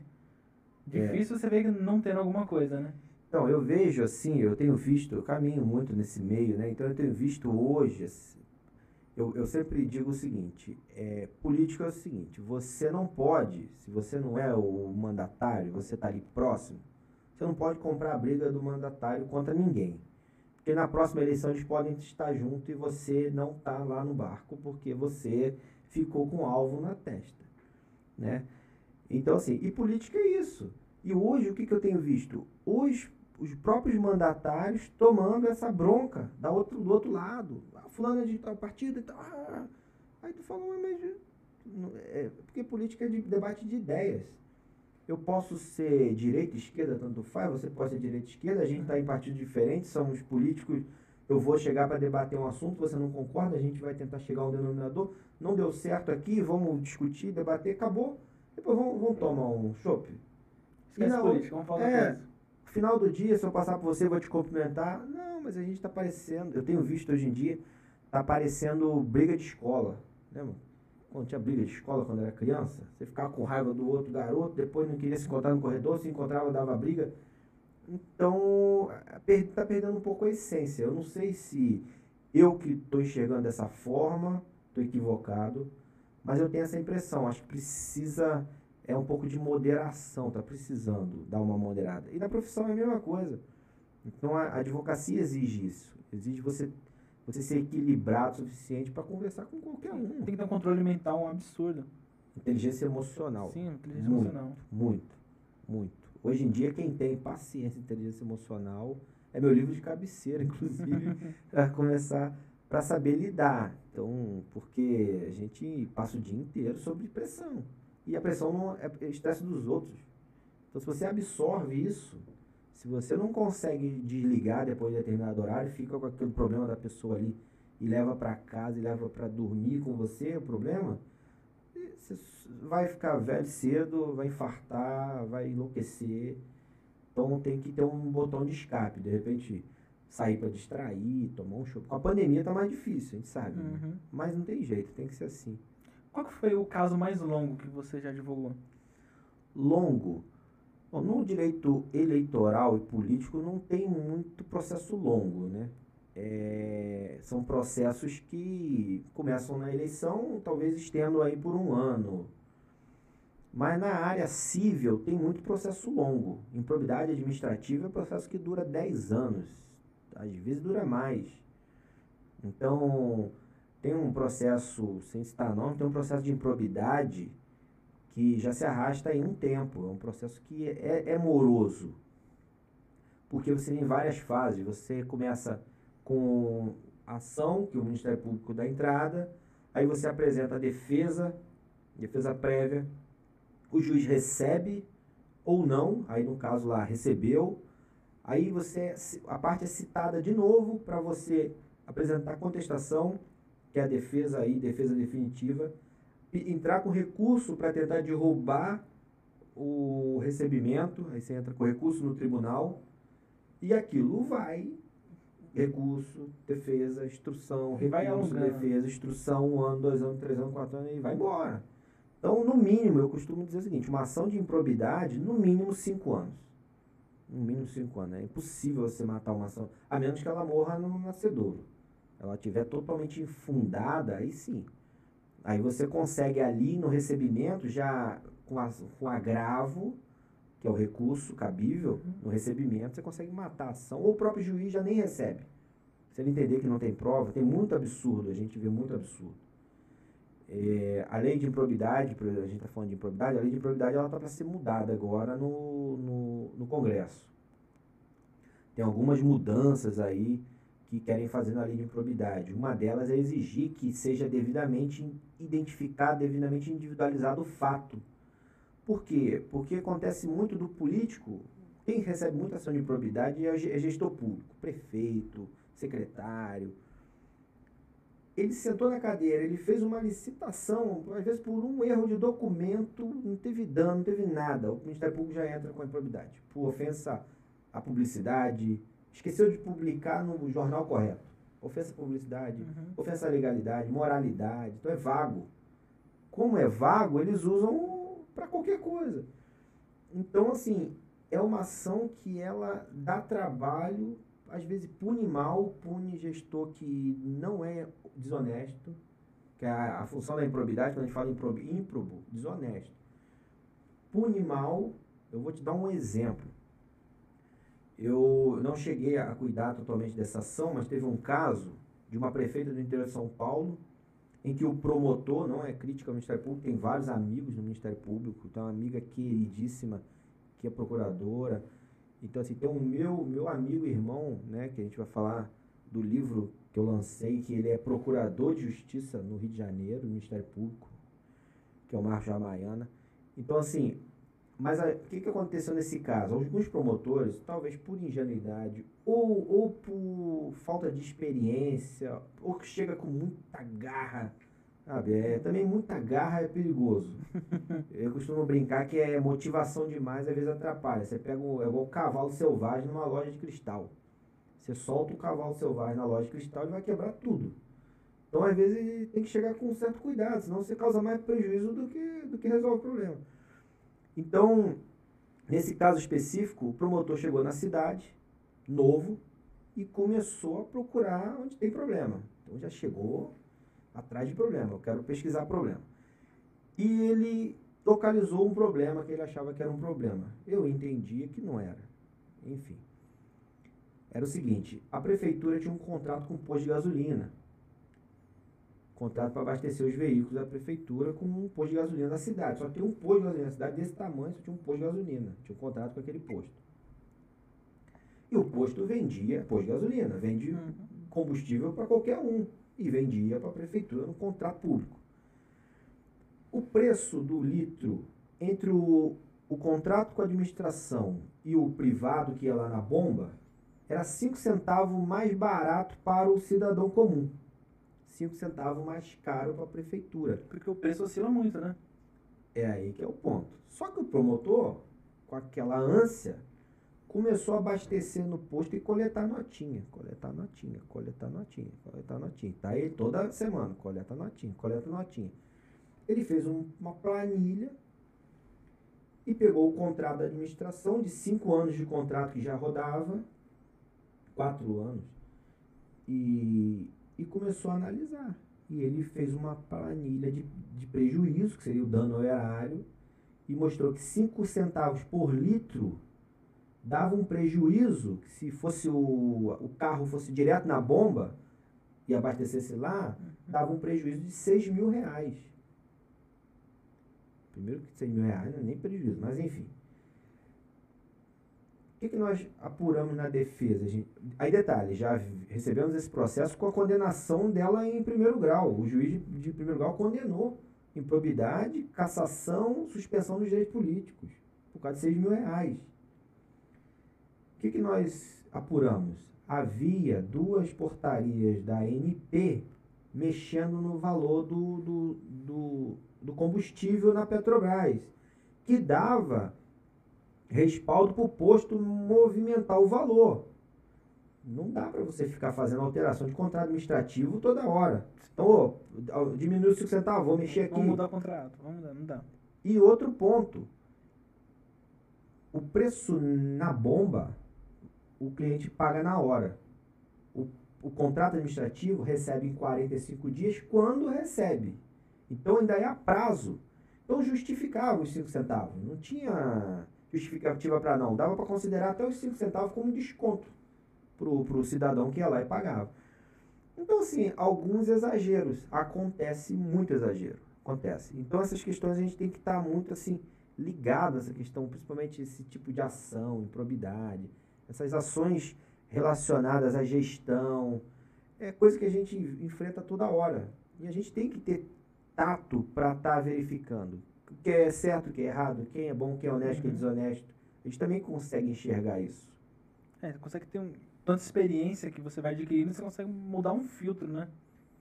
É. Difícil você ver que não tendo alguma coisa, né? Então, eu vejo assim, eu tenho visto, eu caminho muito nesse meio, né? Então eu tenho visto hoje, assim, eu, eu sempre digo o seguinte, é, político é o seguinte, você não pode, se você não é o mandatário, você está ali próximo, você não pode comprar a briga do mandatário contra ninguém. Porque na próxima eleição eles podem estar junto e você não está lá no barco porque você ficou com alvo na testa, né? Então, assim, e política é isso. E hoje, o que, que eu tenho visto? Os, os próprios mandatários tomando essa bronca da outro, do outro lado. Ah, fulano é de tal partido e tal. ah. Aí tu fala, "Ué, mas... É, porque política é de debate de ideias. Eu posso ser direita, esquerda, tanto faz, você pode ser direita, esquerda, a gente está em partidos diferentes, somos políticos. Eu vou chegar para debater um assunto, você não concorda, a gente vai tentar chegar a um denominador. Não deu certo aqui, vamos discutir, debater, acabou. Depois vamos, vamos tomar um chopp. Esquece não, política, vamos falar é, coisa. Final do dia, se eu passar por você, eu vou te cumprimentar. Não, mas a gente tá parecendo. Eu tenho visto hoje em dia, tá parecendo briga de escola. Lembra? Quando tinha briga de escola quando era criança, você ficava com raiva do outro garoto, depois não queria se encontrar no corredor, se encontrava, dava briga. Então, per- tá perdendo um pouco a essência. Eu não sei se eu que estou enxergando dessa forma, estou equivocado, mas eu tenho essa impressão. Acho que precisa é um pouco de moderação, tá precisando dar uma moderada. E na profissão é a mesma coisa. Então a advocacia exige isso, exige você você ser equilibrado o suficiente para conversar com qualquer um. Tem que ter um controle mental um absurdo. Inteligência emocional. Sim, inteligência Muito. emocional. Muito, muito. Hoje em dia, quem tem paciência e inteligência emocional é meu livro de cabeceira, inclusive, para começar, para saber lidar. Então, porque a gente passa o dia inteiro sob pressão. E a pressão não é é estresse dos outros. Então, se você absorve isso, se você não consegue desligar depois de determinado horário, fica com aquele problema da pessoa ali e leva para casa e leva para dormir com você, o problema, você vai ficar velho cedo, vai infartar, vai enlouquecer. Então tem que ter um botão de escape, de repente sair para distrair, tomar um show. Com a pandemia tá mais difícil, a gente sabe. Né? Uhum. Né? Mas não tem jeito, tem que ser assim. Qual foi o caso mais longo que você já divulgou? Longo? Bom, no direito eleitoral e político não tem muito processo longo, né? É, são processos que começam na eleição, talvez estendam aí por um ano. Mas na área civil tem muito processo longo. Improbidade administrativa é um processo que dura 10 anos, às vezes dura mais. Então, tem um processo, sem citar nome, tem um processo de improbidade que já se arrasta em um tempo. É um processo que é, é moroso. Porque você tem várias fases. Você começa com ação, que o Ministério Público dá entrada, aí você apresenta a defesa, defesa prévia, o juiz recebe ou não, aí no caso lá recebeu, aí você a parte é citada de novo para você apresentar contestação, que é a defesa aí, defesa definitiva, entrar com recurso para tentar derrubar o recebimento, aí você entra com recurso no tribunal e aquilo vai recurso, defesa, instrução, e vai recurso, defesa, instrução, um ano, dois anos, três anos, quatro anos, e vai embora. Então, no mínimo, eu costumo dizer o seguinte, uma ação de improbidade, no mínimo cinco anos. No mínimo cinco anos. É impossível você matar uma ação, a menos que ela morra no nascedouro. Ela estiver totalmente infundada, aí sim. Aí você consegue ali no recebimento, já com, a, com agravo, que é o recurso cabível, uhum. no recebimento, você consegue matar a ação, ou o próprio juiz já nem recebe. Se ele entender que não tem prova, tem muito absurdo, a gente vê muito absurdo. É, a lei de improbidade, a gente está falando de improbidade, a lei de improbidade está para ser mudada agora no, no, no Congresso. Tem algumas mudanças aí que querem fazer na lei de improbidade. Uma delas é exigir que seja devidamente identificado, devidamente individualizado o fato por quê? Porque acontece muito do político, quem recebe muita ação de improbidade é, é gestor público, prefeito, secretário. Ele sentou na cadeira, ele fez uma licitação, às vezes por um erro de documento, não teve dano, não teve nada. O Ministério Público já entra com a improbidade. Por ofensa à publicidade, esqueceu de publicar no jornal correto. Ofensa à publicidade, uhum. ofensa à legalidade, moralidade. Então é vago. Como é vago, eles usam para qualquer coisa. Então, assim, é uma ação que ela dá trabalho, às vezes pune mal, pune gestor que não é desonesto, que é a, a função da improbidade, quando a gente fala improbo, improbo, desonesto. Pune mal, eu vou te dar um exemplo. Eu não cheguei a cuidar totalmente dessa ação, mas teve um caso de uma prefeita do interior de São Paulo em que o promotor não é crítica ao Ministério Público, tem vários amigos no Ministério Público, tem uma amiga queridíssima que é procuradora. Então, assim, tem um meu, meu amigo irmão, né, que a gente vai falar do livro que eu lancei, que ele é procurador de justiça no Rio de Janeiro, no Ministério Público, que é o Marcos Jamaiana. Então, assim, mas o que, que aconteceu nesse caso? Alguns promotores, talvez por ingenuidade, ou, ou por falta de experiência, ou que chega com muita garra. Sabe? É, também muita garra é perigoso. Eu costumo brincar que é motivação demais, às vezes atrapalha. Você pega um, é igual o cavalo selvagem numa loja de cristal. Você solta o cavalo selvagem na loja de cristal e vai quebrar tudo. Então, às vezes, tem que chegar com um certo cuidado, senão você causa mais prejuízo do que, do que resolve o problema. Então, nesse caso específico, o promotor chegou na cidade, novo e começou a procurar onde tem problema. Então já chegou atrás de problema, eu quero pesquisar problema. E ele localizou um problema que ele achava que era um problema. Eu entendia que não era. Enfim. Era o seguinte, a prefeitura tinha um contrato com o posto de gasolina. Contrato para abastecer os veículos da prefeitura com um posto de gasolina da cidade. Só tem um posto de gasolina na cidade desse tamanho, só tinha um posto de gasolina. Tinha um contrato com aquele posto. E o posto vendia, posto de gasolina, vende uhum. combustível para qualquer um. E vendia para a prefeitura no contrato público. O preço do litro entre o, o contrato com a administração e o privado que ia lá na bomba era 5 centavos mais barato para o cidadão comum. 5 centavos mais caro para a prefeitura. Porque o preço oscila muito, né? É aí que é o ponto. Só que o promotor, com aquela ânsia, começou a abastecer no posto e coletar notinha, coletar notinha, coletar notinha, coletar notinha. Tá aí toda semana, coleta notinha, coleta notinha. Ele fez um, uma planilha e pegou o contrato da administração de cinco anos de contrato que já rodava, quatro anos, e, e começou a analisar. E ele fez uma planilha de, de prejuízo, que seria o dano ao erário, e mostrou que 5 centavos por litro dava um prejuízo, que se fosse o, o carro fosse direto na bomba e abastecesse lá, dava um prejuízo de 6 mil reais. Primeiro que 6 mil reais não é nem prejuízo, mas enfim. O que, que nós apuramos na defesa? Gente, aí detalhe, já recebemos esse processo com a condenação dela em primeiro grau. O juiz de, primeiro grau condenou improbidade, cassação, suspensão dos direitos políticos, por causa de 6 mil reais. O que, que nós apuramos? Havia duas portarias da ANP mexendo no valor do, do, do, do combustível na Petrobras, que dava respaldo para o posto movimentar o valor. Não dá para você ficar fazendo alteração de contrato administrativo toda hora. Então, oh, diminui os 5 centavos, vou mexer aqui. Vamos mudar o contrato, vamos mudar, não dá. E outro ponto. O preço na bomba, o cliente paga na hora. O, o contrato administrativo recebe em 45 dias quando recebe. Então ainda é a prazo. Então justificava os 5 centavos. Não tinha justificativa para não. Dava para considerar até os 5 centavos como desconto para o cidadão que ia lá e pagava. Então, assim, alguns exageros. Acontece muito exagero. Acontece. Então, essas questões a gente tem que estar tá muito, assim, ligado a essa questão, principalmente esse tipo de ação, improbidade, essas ações relacionadas à gestão. É coisa que a gente enfrenta toda hora. E a gente tem que ter tato para estar tá verificando o que é certo, o que é errado, quem é bom, quem é honesto, quem é uhum. desonesto. A gente também consegue enxergar isso. É, consegue ter um, tanta experiência que você vai adquirindo, você consegue mudar um filtro, né?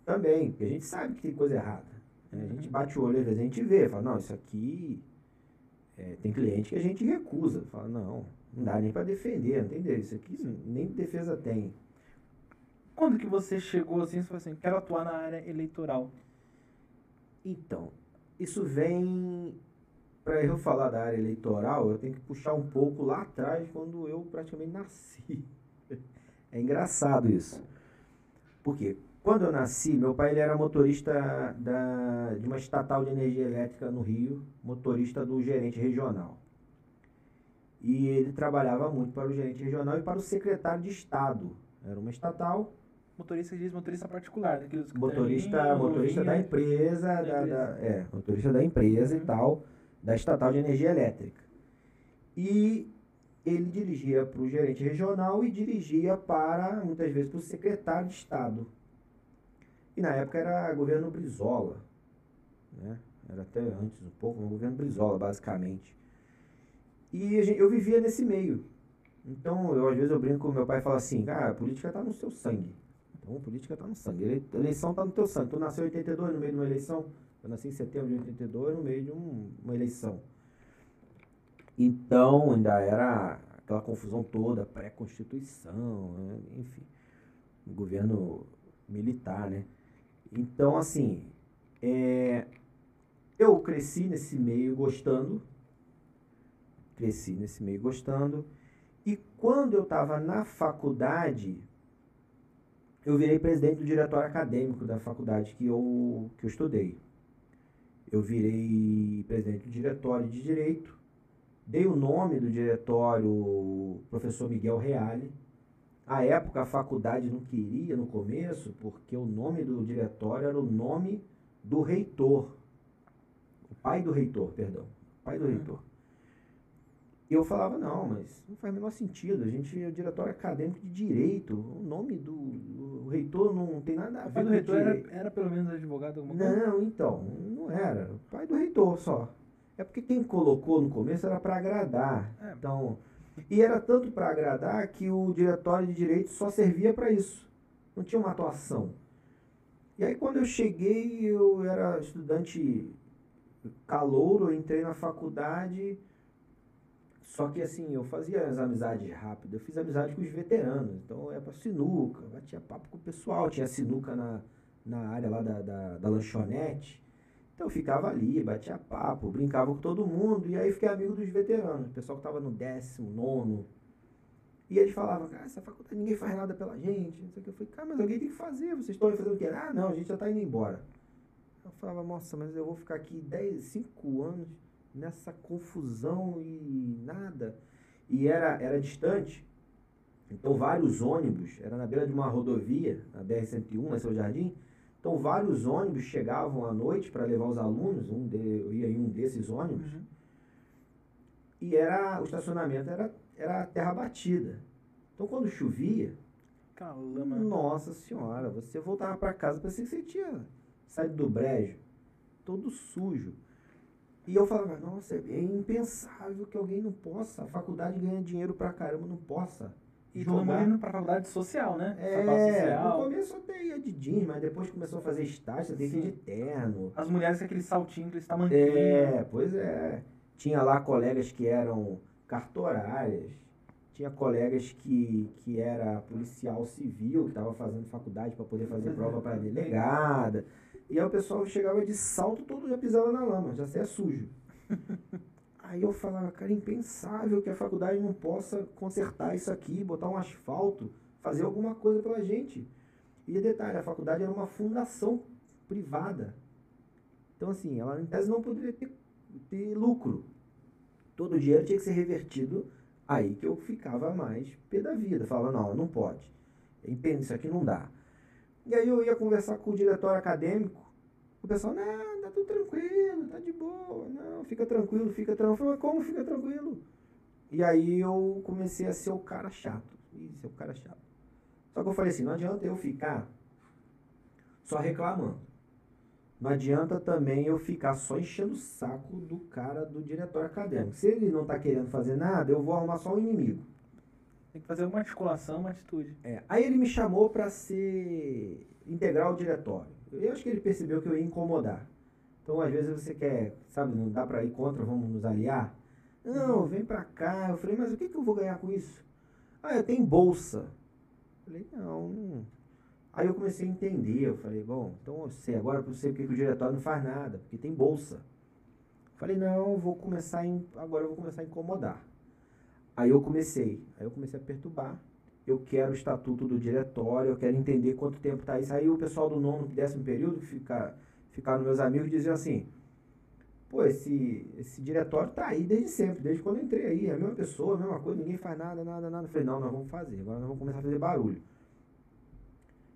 Também, porque a gente sabe que tem coisa errada. Né? A gente bate o olho, às vezes a gente vê, fala, não, isso aqui é, tem cliente que a gente recusa. Fala, não, não dá nem para defender, entendeu? Isso aqui nem defesa tem. Quando que você chegou assim e falou assim, quero atuar na área eleitoral? Então, isso vem. Para eu falar da área eleitoral, eu tenho que puxar um pouco lá atrás, quando eu praticamente nasci. É engraçado isso. Porque quando eu nasci, meu pai ele era motorista da, de uma estatal de energia elétrica no Rio, motorista do gerente regional. E ele trabalhava muito para o gerente regional e para o secretário de Estado. Era uma estatal. Motorista diz motorista particular, motorista, motorista da empresa, da, da, da, é, motorista da empresa uhum. e tal, da estatal de energia elétrica. E ele dirigia para o gerente regional e dirigia para, muitas vezes, para o secretário de Estado. E na época era governo Brizola, né? Era até antes um pouco, o governo Brizola, basicamente. E gente, eu vivia nesse meio. Então, eu, às vezes eu brinco com meu pai e falo assim, cara, a política está no seu sangue. Então, a política está no sangue. Eleição está no teu sangue. Tu nasceu em 82, no meio de uma eleição. Eu nasci em setembro de 82, no meio de um, uma eleição. Então, ainda era aquela confusão toda, pré-constituição, né? enfim, governo militar, né? Então, assim, é, eu cresci nesse meio gostando, cresci nesse meio gostando, e quando eu estava na faculdade, eu virei presidente do diretório acadêmico da faculdade que eu, que eu estudei. Eu virei presidente do diretório de Direito, Dei o nome do diretório professor Miguel Reale. À época a faculdade não queria no começo, porque o nome do diretório era o nome do reitor. O pai do reitor, perdão. O pai do reitor. E eu falava, não, mas não faz o menor sentido. A gente é o diretório acadêmico de direito. O nome do, do reitor não tem nada a ver o pai do reitor era, era, pelo menos advogado alguma coisa? Não, então, não era. O pai do reitor só. É porque quem colocou no começo era para agradar. É. Então, e era tanto para agradar que o diretório de direito só servia para isso. Não tinha uma atuação. E aí quando eu cheguei, eu era estudante calouro, eu entrei na faculdade. Só que assim, eu fazia as amizades rápidas, eu fiz amizade com os veteranos. Então eu ia pra sinuca, batia papo com o pessoal, tinha sinuca na, na área lá da, da, da lanchonete. Então eu ficava ali, batia papo, brincava com todo mundo, e aí fiquei amigo dos veteranos, o pessoal que estava no décimo, nono. E eles falavam, cara, essa faculdade ninguém faz nada pela gente, não sei o que. Eu falei, cara, mas alguém tem que fazer, vocês estão fazendo o quê? Ah, não, a gente já está indo embora. Eu falava, nossa, mas eu vou ficar aqui 10, 5 anos nessa confusão e nada. E era, era distante. Então vários ônibus, era na beira de uma rodovia, na BR-101, na Seu Jardim, então, vários ônibus chegavam à noite para levar os alunos, um de, eu ia em um desses ônibus, uhum. e era, o estacionamento era, era terra batida. Então, quando chovia, Calama. nossa senhora, você voltava para casa, parecia que você tinha saído do brejo, todo sujo. E eu falava, nossa, é impensável que alguém não possa, a faculdade ganha dinheiro pra caramba, não possa e todo mundo indo pra faculdade social, né? É, social. no começo até ia de jeans, mas depois começou a fazer estágio, tem que de terno. As mulheres com aquele saltinho, aquele tamanho. É, pois é. Tinha lá colegas que eram cartorárias, tinha colegas que, que era policial civil, que estava fazendo faculdade para poder fazer prova para delegada. E aí o pessoal chegava de salto, todo já pisava na lama, já saia sujo. Aí eu falava, cara, impensável que a faculdade não possa consertar isso aqui, botar um asfalto, fazer alguma coisa pela gente. E detalhe, a faculdade era uma fundação privada. Então, assim, ela em tese não poderia ter, ter lucro. Todo o dinheiro tinha que ser revertido. Aí que eu ficava mais pé da vida. Falava, não, não pode. Isso aqui não dá. E aí eu ia conversar com o diretor acadêmico o pessoal, não, tá tudo tranquilo, tá de boa, não, fica tranquilo, fica tranquilo. Eu falei, como fica tranquilo? E aí eu comecei a ser o cara chato. Ih, ser o cara chato. Só que eu falei assim, não adianta eu ficar só reclamando. Não adianta também eu ficar só enchendo o saco do cara do diretor acadêmico. Se ele não está querendo fazer nada, eu vou arrumar só um inimigo. Tem que fazer uma articulação, uma atitude. É. Aí ele me chamou para ser integrar o diretório. Eu acho que ele percebeu que eu ia incomodar. Então, às vezes você quer, sabe, não dá para ir contra, vamos nos aliar. Não, uhum. vem para cá. Eu falei, mas o que, que eu vou ganhar com isso? Ah, eu tenho bolsa. Eu falei, não, não. Aí eu comecei a entender. Eu falei, bom, então eu sei, agora eu sei porque que o diretório não faz nada, porque tem bolsa. Eu falei, não, eu vou começar a, agora eu vou começar a incomodar. Aí eu comecei, aí eu comecei a perturbar eu quero o estatuto do diretório, eu quero entender quanto tempo está isso. Aí o pessoal do nono, décimo período, fica, ficaram meus amigos, diziam assim, pô, esse, esse diretório está aí desde sempre, desde quando eu entrei aí, é a mesma pessoa, a mesma coisa, ninguém faz nada, nada, nada. Eu falei, não, nós vamos fazer, agora nós vamos começar a fazer barulho.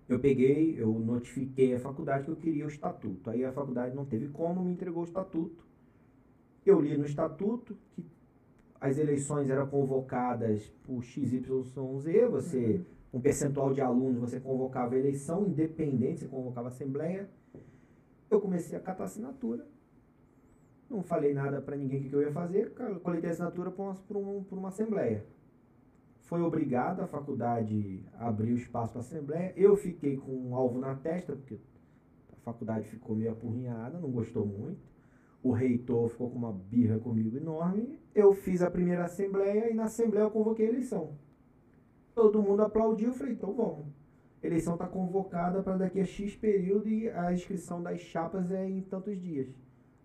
Eu peguei, eu notifiquei a faculdade que eu queria o estatuto. Aí a faculdade não teve como, me entregou o estatuto. Eu li no estatuto que as eleições eram convocadas por XYZ, você, uhum. um percentual de alunos, você convocava a eleição, independente, você convocava a assembleia. Eu comecei a catar assinatura. Não falei nada para ninguém o que eu ia fazer, coletei assinatura para uma, uma, uma assembleia. Foi obrigado a faculdade a abrir o espaço para a assembleia. Eu fiquei com um alvo na testa, porque a faculdade ficou meio apurrinhada, não gostou muito o reitor ficou com uma birra comigo enorme. Eu fiz a primeira assembleia e na assembleia eu convoquei a eleição. Todo mundo aplaudiu, falei, então vamos. A eleição está convocada para daqui a X período e a inscrição das chapas é em tantos dias.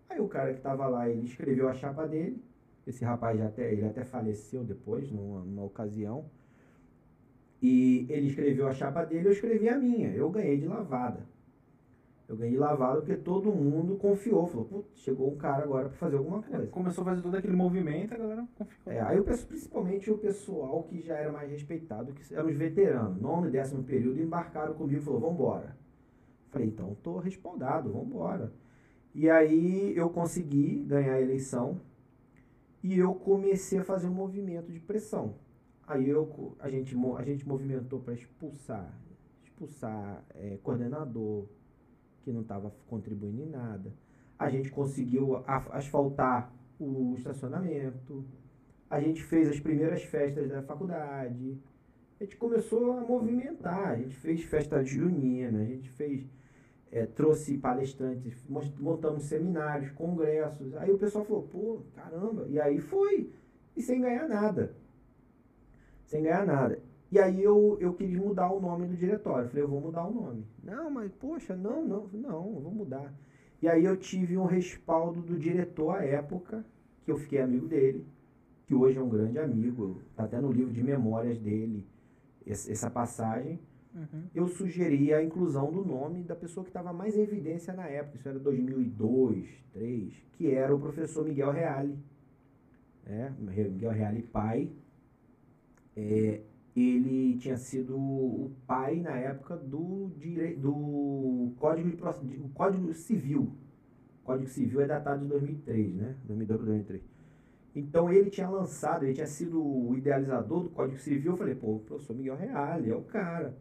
Aí o cara que estava lá, ele escreveu a chapa dele. Esse rapaz já até, ele até faleceu depois, numa, numa ocasião. E ele escreveu a chapa dele, eu escrevi a minha. Eu ganhei de lavada. Eu ganhei lavado porque todo mundo confiou. Falou, putz, chegou um cara agora para fazer alguma coisa. É, começou a fazer todo aquele movimento, a galera confiou. É, aí eu penso principalmente o pessoal que já era mais respeitado, que eram os veteranos. Nono e décimo período embarcaram comigo e falou, vambora. Falei, então tô respaldado, vambora. E aí eu consegui ganhar a eleição e eu comecei a fazer um movimento de pressão. Aí eu, a, gente, a gente movimentou para expulsar, expulsar é, coordenador, que não estava contribuindo em nada. A gente conseguiu asfaltar o estacionamento, a gente fez as primeiras festas da faculdade, a gente começou a movimentar, a gente fez festa junina, a gente fez, é, trouxe palestrantes, montamos seminários, congressos, aí o pessoal falou, pô, caramba, e aí foi, e sem ganhar nada, sem ganhar nada. E aí eu, eu quis mudar o nome do diretório. Falei, eu vou mudar o nome. Não, mas poxa, não, não, não, eu vou mudar. E aí eu tive um respaldo do diretor à época, que eu fiquei amigo dele, que hoje é um grande amigo, está até no livro de memórias dele, essa passagem. Uhum. Eu sugeri a inclusão do nome da pessoa que estava mais em evidência na época, isso era 2002, 2003, que era o professor Miguel Reale. É, Miguel Reale pai. É, ele tinha sido o pai na época do, dire... do Código, de... o Código Civil. O Código Civil é datado de 2003, né? 2002 para 2003. Então ele tinha lançado, ele tinha sido o idealizador do Código Civil. Eu falei, pô, o professor Miguel Reale é o cara.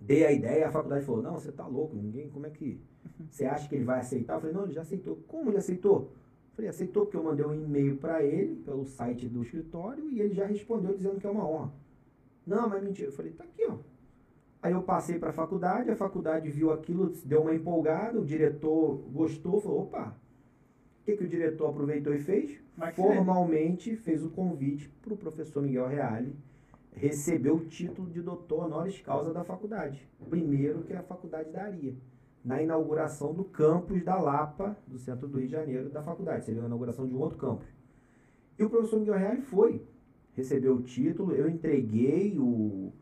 Dei a ideia, a faculdade falou, não, você tá louco, ninguém, como é que. Você acha que ele vai aceitar? Eu falei, não, ele já aceitou. Como ele aceitou? Falei, aceitou porque eu mandei um e-mail para ele, pelo site do escritório, e ele já respondeu dizendo que é uma honra. Não, mas mentira. Eu falei, tá aqui, ó. Aí eu passei para a faculdade, a faculdade viu aquilo, deu uma empolgada, o diretor gostou, falou, opa. O que, que o diretor aproveitou e fez? Formalmente fez o convite para o professor Miguel Reale receber o título de doutor honoris causa da faculdade. O primeiro que a faculdade daria na inauguração do campus da Lapa, do centro do Rio de Janeiro, da faculdade. Seria a inauguração de um outro campus. E o professor Miguel Reale foi, recebeu o título, eu entreguei o,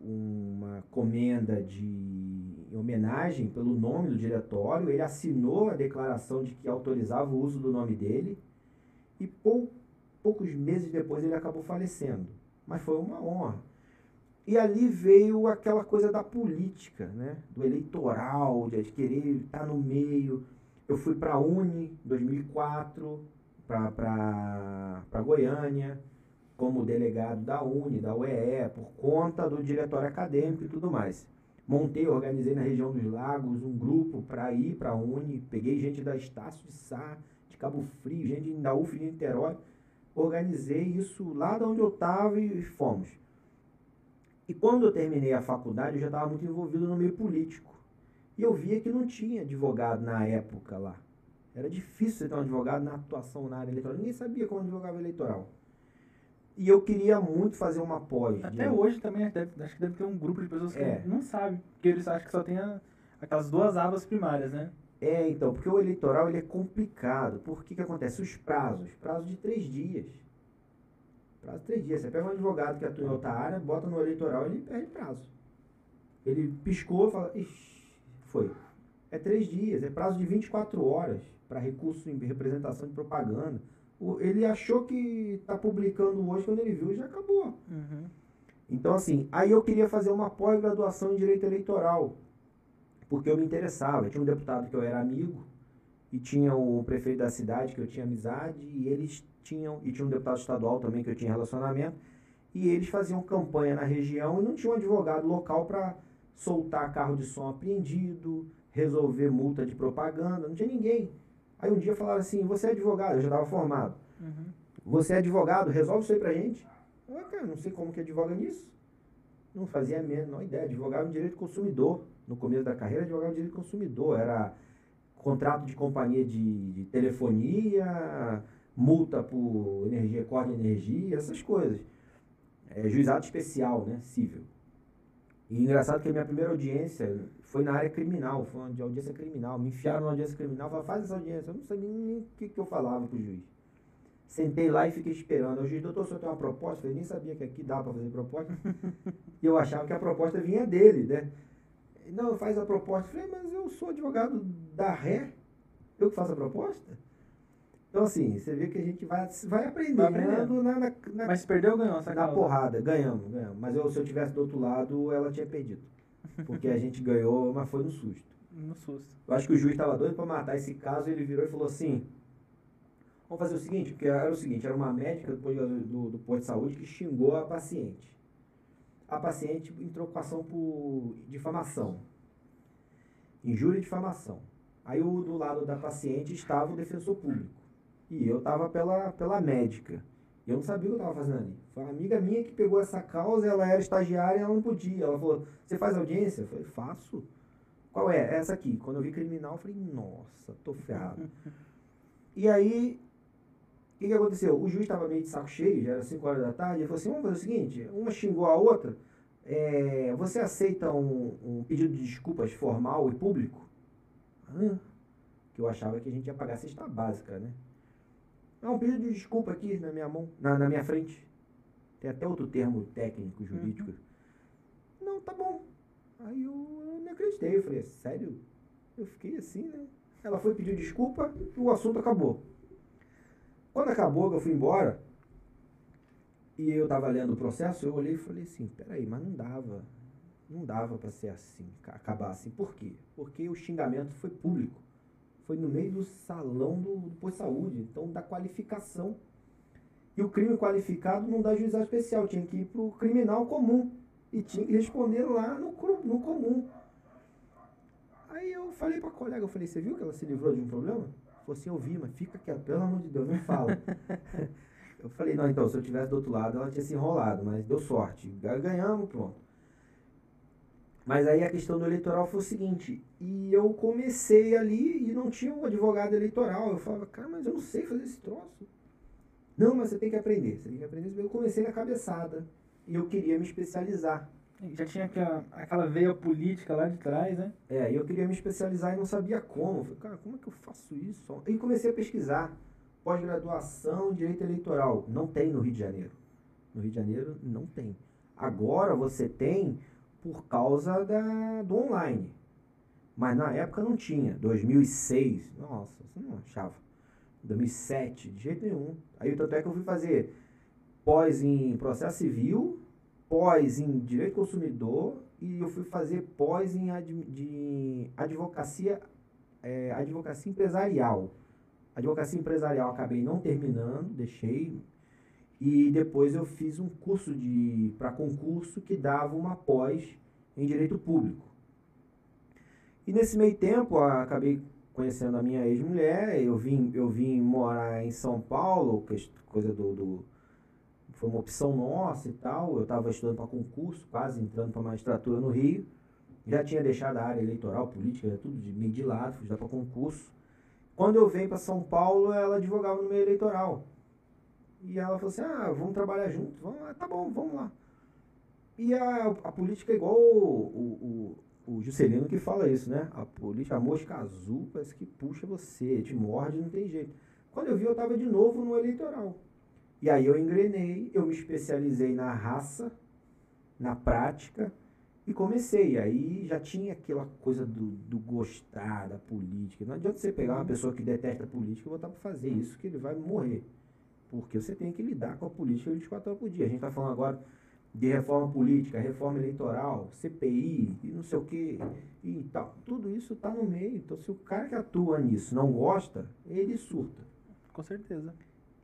uma comenda de homenagem pelo nome do diretório, ele assinou a declaração de que autorizava o uso do nome dele, e pou, poucos meses depois ele acabou falecendo. Mas foi uma honra. E ali veio aquela coisa da política, né? do eleitoral, de querer estar no meio. Eu fui para a Uni em 2004, para Goiânia, como delegado da Uni, da UEE, por conta do diretório acadêmico e tudo mais. Montei, organizei na região dos lagos um grupo para ir para a Uni, peguei gente da Estácio de Sá, de Cabo Frio, gente da UF de Niterói, organizei isso lá de onde eu estava e fomos. E quando eu terminei a faculdade, eu já estava muito envolvido no meio político. E eu via que não tinha advogado na época lá. Era difícil você ter um advogado na atuação na área eleitoral. Ninguém sabia como advogava eleitoral. E eu queria muito fazer uma pós. Até de... hoje também, deve, acho que deve ter um grupo de pessoas que é. não sabem. Porque eles acham que só tem a, aquelas duas abas primárias, né? É, então, porque o eleitoral ele é complicado. Por que que acontece? Os prazos. Prazo de três dias. Prazo de três dias. Você pega um advogado que atua em outra área, bota no eleitoral ele perde prazo. Ele piscou e fala, ixi, foi. É três dias, é prazo de 24 horas para recurso em representação de propaganda. O, ele achou que está publicando hoje, quando ele viu, já acabou. Uhum. Então, assim, aí eu queria fazer uma pós-graduação em Direito Eleitoral, porque eu me interessava. Eu tinha um deputado que eu era amigo, e tinha o prefeito da cidade que eu tinha amizade, e eles tinham, e tinha um deputado estadual também que eu tinha relacionamento, e eles faziam campanha na região e não tinha um advogado local para soltar carro de som apreendido, resolver multa de propaganda, não tinha ninguém. Aí um dia falaram assim, você é advogado, eu já estava formado. Uhum. Você é advogado, resolve isso aí pra gente. Eu, cara, não sei como que advoga nisso. Não fazia a menor ideia. Advogava em direito consumidor. No começo da carreira, advogava em direito consumidor. Era contrato de companhia de, de telefonia, multa por energia, corte de energia, essas coisas. É, juizado especial, né? Civil. E engraçado que a minha primeira audiência foi na área criminal, foi uma audiência criminal. Me enfiaram na audiência criminal, falaram, faz essa audiência. Eu não sabia nem o que, que eu falava pro juiz. Sentei lá e fiquei esperando. O juiz, doutor, o senhor tem uma proposta? Eu nem sabia que aqui dá para fazer proposta. e eu achava que a proposta vinha dele, né? Não, faz a proposta. Eu falei, mas eu sou advogado da ré. Eu que faço a proposta? Então, assim, você vê que a gente vai, vai aprendendo, vai aprendendo. Na, na, na, Mas perdeu ou ganhou essa Na porrada, ganhamos, ganhamos. Mas eu, se eu tivesse do outro lado, ela tinha perdido. Porque a gente ganhou, mas foi no susto. No susto. Eu acho que o juiz estava doido para matar esse caso, ele virou e falou assim: Vamos fazer o seguinte, porque era o seguinte, era uma médica do, do, do posto de saúde que xingou a paciente. A paciente entrou com ação por difamação. Injúria e difamação. Aí o, do lado da paciente estava o defensor público. E eu tava pela, pela médica. E eu não sabia o que eu tava fazendo ali. Foi uma amiga minha que pegou essa causa, ela era estagiária e ela não podia. Ela falou, você faz audiência? Eu falei, faço. Qual é? Essa aqui. Quando eu vi criminal, eu falei, nossa, tô ferrado. e aí, o que, que aconteceu? O juiz estava meio de saco cheio, já era 5 horas da tarde, ele falou assim, vamos fazer o seguinte, uma xingou a outra, é, você aceita um, um, pedido de desculpas formal e público? Hã? Que eu achava que a gente ia pagar a cesta básica, né? Não, um pedido de desculpa aqui na minha mão, na, na minha frente. Tem até outro termo técnico, jurídico. Uhum. Não, tá bom. Aí eu, eu não acreditei. Eu falei, sério? Eu fiquei assim, né? Ela foi pedir desculpa e o assunto acabou. Quando acabou, que eu fui embora, e eu tava lendo o processo, eu olhei e falei assim, peraí, mas não dava. Não dava para ser assim, acabar assim. Por quê? Porque o xingamento foi público. Foi no meio do salão do, do posto de saúde, então da qualificação. E o crime qualificado não dá juizado especial, tinha que ir pro criminal comum. E tinha que responder lá no, no comum. Aí eu falei pra colega, eu falei, você viu que ela se livrou de um problema? Falou assim, eu vi, mas fica quieto, pelo amor de Deus, não fala. eu falei, não, então, se eu tivesse do outro lado, ela tinha se enrolado, mas deu sorte. Ganhamos, pronto. Mas aí a questão do eleitoral foi o seguinte, e eu comecei ali e não tinha um advogado eleitoral. Eu falava, cara, mas eu não sei fazer esse troço. Não, mas você tem que aprender, você tem que aprender. Eu comecei na cabeçada e eu queria me especializar. Já tinha aquela, aquela veia política lá de trás, né? É, eu queria me especializar e não sabia como. falei, cara, como é que eu faço isso? E comecei a pesquisar. Pós-graduação, direito eleitoral. Não tem no Rio de Janeiro. No Rio de Janeiro não tem. Agora você tem por causa da, do online. Mas na época não tinha. 2006, nossa, você não achava. 2007, de jeito nenhum. Aí tanto é que eu fui fazer pós em processo civil pós em direito consumidor e eu fui fazer pós em ad, de advocacia, é, advocacia empresarial. Advocacia empresarial acabei não terminando, deixei. E depois eu fiz um curso de para concurso que dava uma pós em direito público. E nesse meio tempo acabei conhecendo a minha ex-mulher, eu vim, eu vim morar em São Paulo, coisa do, do foi uma opção nossa e tal. Eu estava estudando para concurso, quase entrando para magistratura no Rio. Já tinha deixado a área eleitoral, política, tudo de meio de lado, fui para concurso. Quando eu venho para São Paulo, ela advogava no meio eleitoral. E ela falou assim: ah, vamos trabalhar juntos. Vamos, ah, tá bom, vamos lá. E a, a política é igual o, o, o, Juscelino que fala isso, né? A política, a mosca azul parece que puxa você, te morde, não tem jeito. Quando eu vi, eu estava de novo no eleitoral. E aí eu engrenei, eu me especializei na raça, na prática, e comecei. Aí já tinha aquela coisa do, do gostar da política. Não adianta você pegar uma pessoa que detesta a política e botar para fazer isso, que ele vai morrer. Porque você tem que lidar com a política 24 horas por dia. A gente está falando agora de reforma política, reforma eleitoral, CPI e não sei o que e tal. Tudo isso está no meio. Então, se o cara que atua nisso não gosta, ele surta. Com certeza.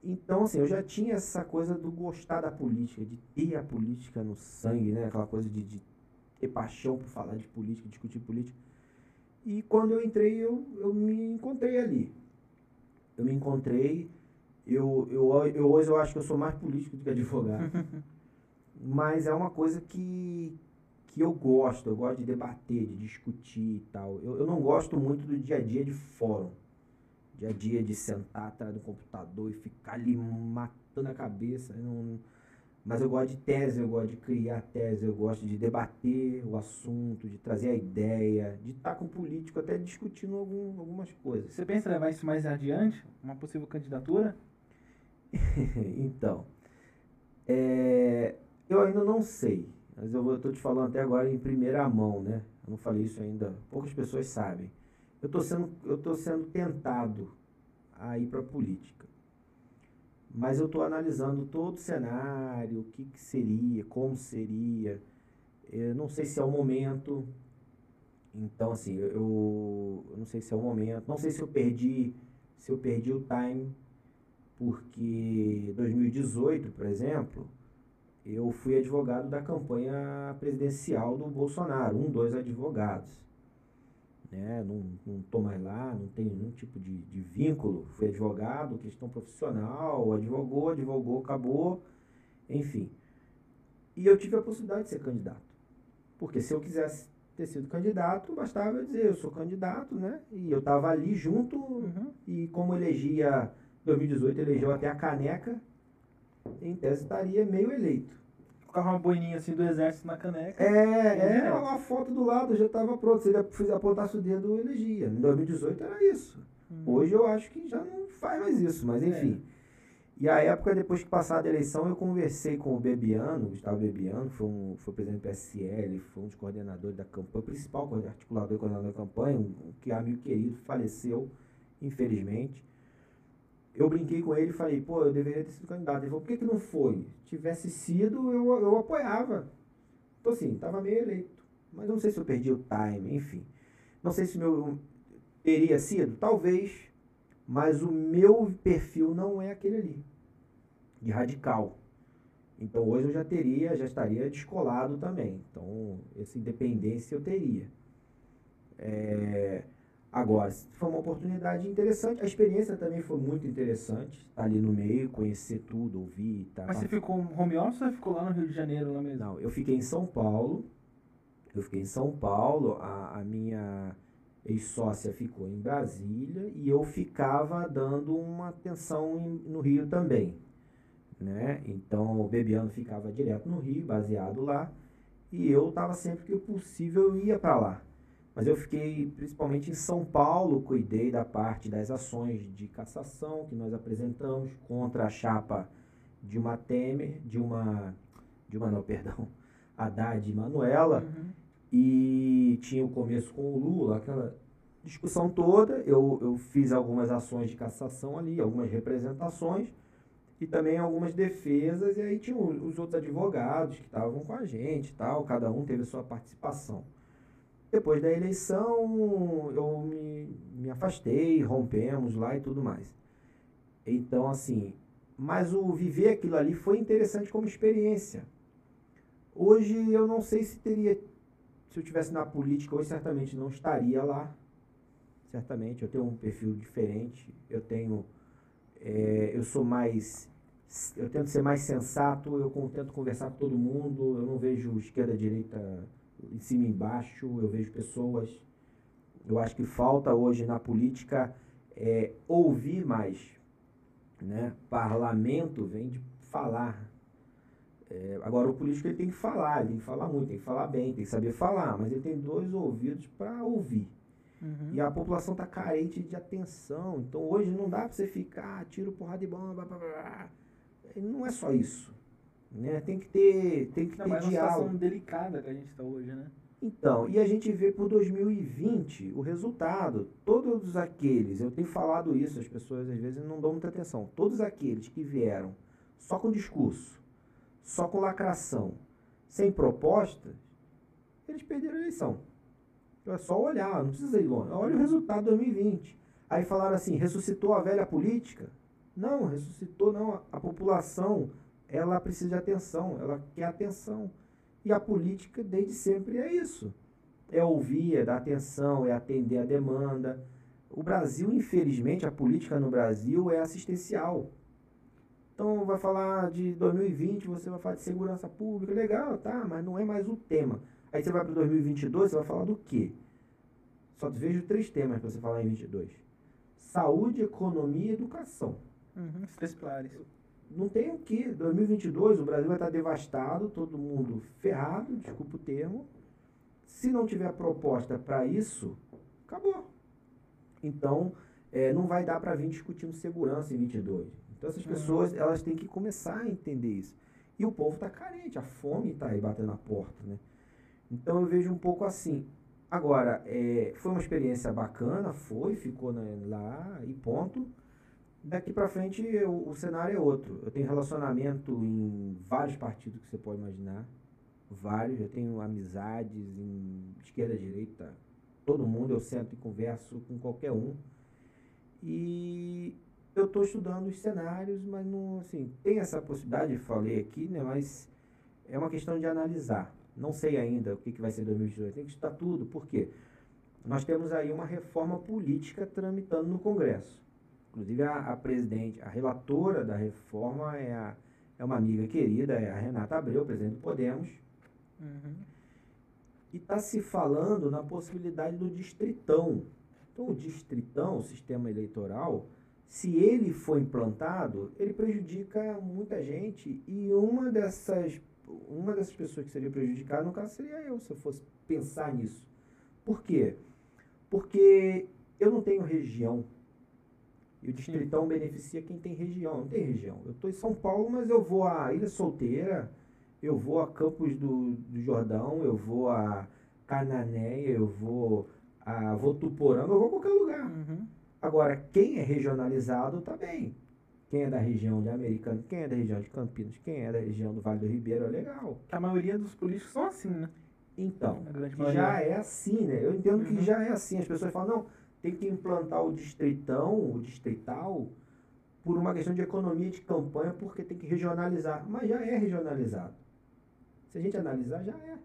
Então, assim, eu já tinha essa coisa do gostar da política, de ter a política no sangue, né? Aquela coisa de, de ter paixão por falar de política, discutir política. E quando eu entrei, eu, eu me encontrei ali. Eu me encontrei. Eu, eu, eu, hoje eu acho que eu sou mais político do que advogado. mas é uma coisa que, que eu gosto. Eu gosto de debater, de discutir e tal. Eu, eu não gosto muito do dia a dia de fórum dia a dia de sentar atrás do computador e ficar ali matando a cabeça. Não, mas eu gosto de tese, eu gosto de criar tese, eu gosto de debater o assunto, de trazer a ideia, de estar com o político até discutindo algum, algumas coisas. Você pensa levar isso mais adiante? Uma possível candidatura? então, é, eu ainda não sei, mas eu estou te falando até agora em primeira mão, né? Eu não falei isso ainda, poucas pessoas sabem eu estou sendo, eu sendo tentado a ir para a política. Mas eu estou analisando todo o cenário, o que, que seria, como seria. Eu não sei se é o momento. Então, assim, eu, eu não sei se é o momento. Não sei se eu perdi, se eu perdi o time, porque 2018, por exemplo, eu fui advogado da campanha presidencial do Bolsonaro, um, dois advogados. né? não, não tô mais lá, não tenho nenhum tipo de, de vínculo. Fui advogado, questão profissional, advogou, advogou, acabou, enfim. E eu tive a possibilidade de ser candidato. Porque se eu quisesse ter sido candidato, bastava eu dizer, eu sou candidato, né? E eu estava ali junto, uhum. e como elegia, 2018 elegeu até a caneca, em tese estaria meio eleito. Ficava uma boininha assim do exército na caneca. É, é, uma foto do lado, já estava pronto. Se ele apontasse o dedo, elegia. Em 2018 era isso. Uhum. Hoje eu acho que já não faz mais isso, mas é. enfim. É. E a época, depois que passada a eleição, eu conversei com o Bebiano, Gustavo Bebiano, foi, um, foi presidente do PSL, foi um dos coordenadores da campanha, principal articulador e coordenador da campanha, um, um que amigo querido, faleceu, infelizmente. Eu brinquei com ele e falei, pô, eu deveria ter sido candidato. Ele falou, por que, que não foi? Tivesse sido, eu, eu apoiava. Então, assim, estava meio eleito. Mas não sei se eu perdi o time, enfim. Não sei se meu teria sido, talvez, mas o meu perfil não é aquele ali, de radical. Então hoje eu já teria, já estaria descolado também. Então, essa independência eu teria. É, agora, foi uma oportunidade interessante. A experiência também foi muito interessante. Estar tá ali no meio, conhecer tudo, ouvir. Tá, Mas você ficou home office ou você ficou lá no Rio de Janeiro lá mesmo? Não, eu fiquei em São Paulo. Eu fiquei em São Paulo. A, a minha ex-sócia ficou em Brasília e eu ficava dando uma atenção em, no Rio também. Né? Então o Bebiano ficava direto no Rio, baseado lá, e eu estava sempre que possível eu ia para lá. Mas eu fiquei principalmente em São Paulo, cuidei da parte das ações de cassação que nós apresentamos contra a chapa de uma Temer, de uma de uma não, perdão, Haddad e Manuela. Uhum e tinha o começo com o Lula, aquela discussão toda. Eu, eu fiz algumas ações de cassação ali, algumas representações e também algumas defesas. E aí tinha os outros advogados que estavam com a gente e tal, cada um teve a sua participação. Depois da eleição, eu me, me afastei, rompemos lá e tudo mais. Então, assim, mas o viver aquilo ali foi interessante como experiência. Hoje eu não sei se teria se eu tivesse na política, hoje certamente não estaria lá. Certamente, eu tenho um perfil diferente. Eu tenho. É, eu sou mais. Eu tento ser mais sensato, eu tento conversar com todo mundo. Eu não vejo esquerda, direita em cima e embaixo. Eu vejo pessoas. Eu acho que falta hoje na política é, ouvir mais. Né? Parlamento vem de falar. É, agora, o político ele tem que falar, ele tem que falar muito, tem que falar bem, tem que saber falar, mas ele tem dois ouvidos para ouvir. Uhum. E a população está carente de atenção. Então, hoje não dá para você ficar, ah, tiro porrada de bomba, blá, blá, blá. não é só isso. Né? Tem que ter, tem que não, ter mas diálogo. É uma situação delicada que a gente está hoje, né? Então, e a gente vê por 2020 o resultado. Todos aqueles, eu tenho falado isso, as pessoas às vezes não dão muita atenção. Todos aqueles que vieram só com discurso, só com lacração, sem proposta, eles perderam a eleição. Então é só olhar, não precisa ir longe. Olha o resultado de 2020. Aí falaram assim, ressuscitou a velha política? Não, ressuscitou não. A população, ela precisa de atenção, ela quer atenção. E a política, desde sempre, é isso. É ouvir, é dar atenção, é atender a demanda. O Brasil, infelizmente, a política no Brasil é assistencial. Então vai falar de 2020, você vai falar de segurança pública, legal, tá, mas não é mais o tema. Aí você vai para 2022, você vai falar do quê? Só vejo três temas para você falar em 22. Saúde, economia e educação. Uhum, três pilares. Não tem o que. 2022 o Brasil vai estar devastado, todo mundo ferrado, desculpa o termo. Se não tiver proposta para isso, acabou. Então, é, não vai dar para vir discutindo segurança em 22. Então essas pessoas, elas têm que começar a entender isso. E o povo está carente, a fome está aí batendo na porta, né? Então eu vejo um pouco assim. Agora, é, foi uma experiência bacana, foi, ficou né, lá e ponto. Daqui para frente o, o, cenário é outro. Eu tenho relacionamento em vários partidos que você pode imaginar. Vários. Eu tenho amizades em esquerda, direita, todo mundo. Eu sento e converso com qualquer um. E eu estou estudando os cenários, mas não, assim, tem essa possibilidade, falei aqui, né, mas é uma questão de analisar. Não sei ainda o que, que vai ser 2022. Tem que estudar tudo, por quê? nós temos aí uma reforma política tramitando no Congresso. Inclusive, a, a presidente, a relatora da reforma é, a, é uma amiga querida, é a Renata Abreu, presidente do Podemos. Uhum. E está se falando na possibilidade do distritão. Então, o distritão, o sistema eleitoral, se ele for implantado, ele prejudica muita gente e uma dessas uma dessas pessoas que seria prejudicada, no caso, seria eu, se eu fosse pensar nisso. Por quê? Porque eu não tenho região. E o distritão Sim. beneficia quem tem região. Não tem região. Eu estou em São Paulo, mas eu vou a Ilha Solteira, eu vou a Campos do, do Jordão, eu vou a Cananéia, eu vou a Votuporanga, eu vou a qualquer lugar. Uhum. Agora, quem é regionalizado está bem. Quem é da região de Americana, quem é da região de Campinas, quem é da região do Vale do Ribeiro, é legal. A maioria dos políticos são assim, né? Então, já é assim, né? Eu entendo uhum. que já é assim. As pessoas falam, não, tem que implantar o distritão, o distrital, por uma questão de economia de campanha, porque tem que regionalizar. Mas já é regionalizado. Se a gente analisar, já é.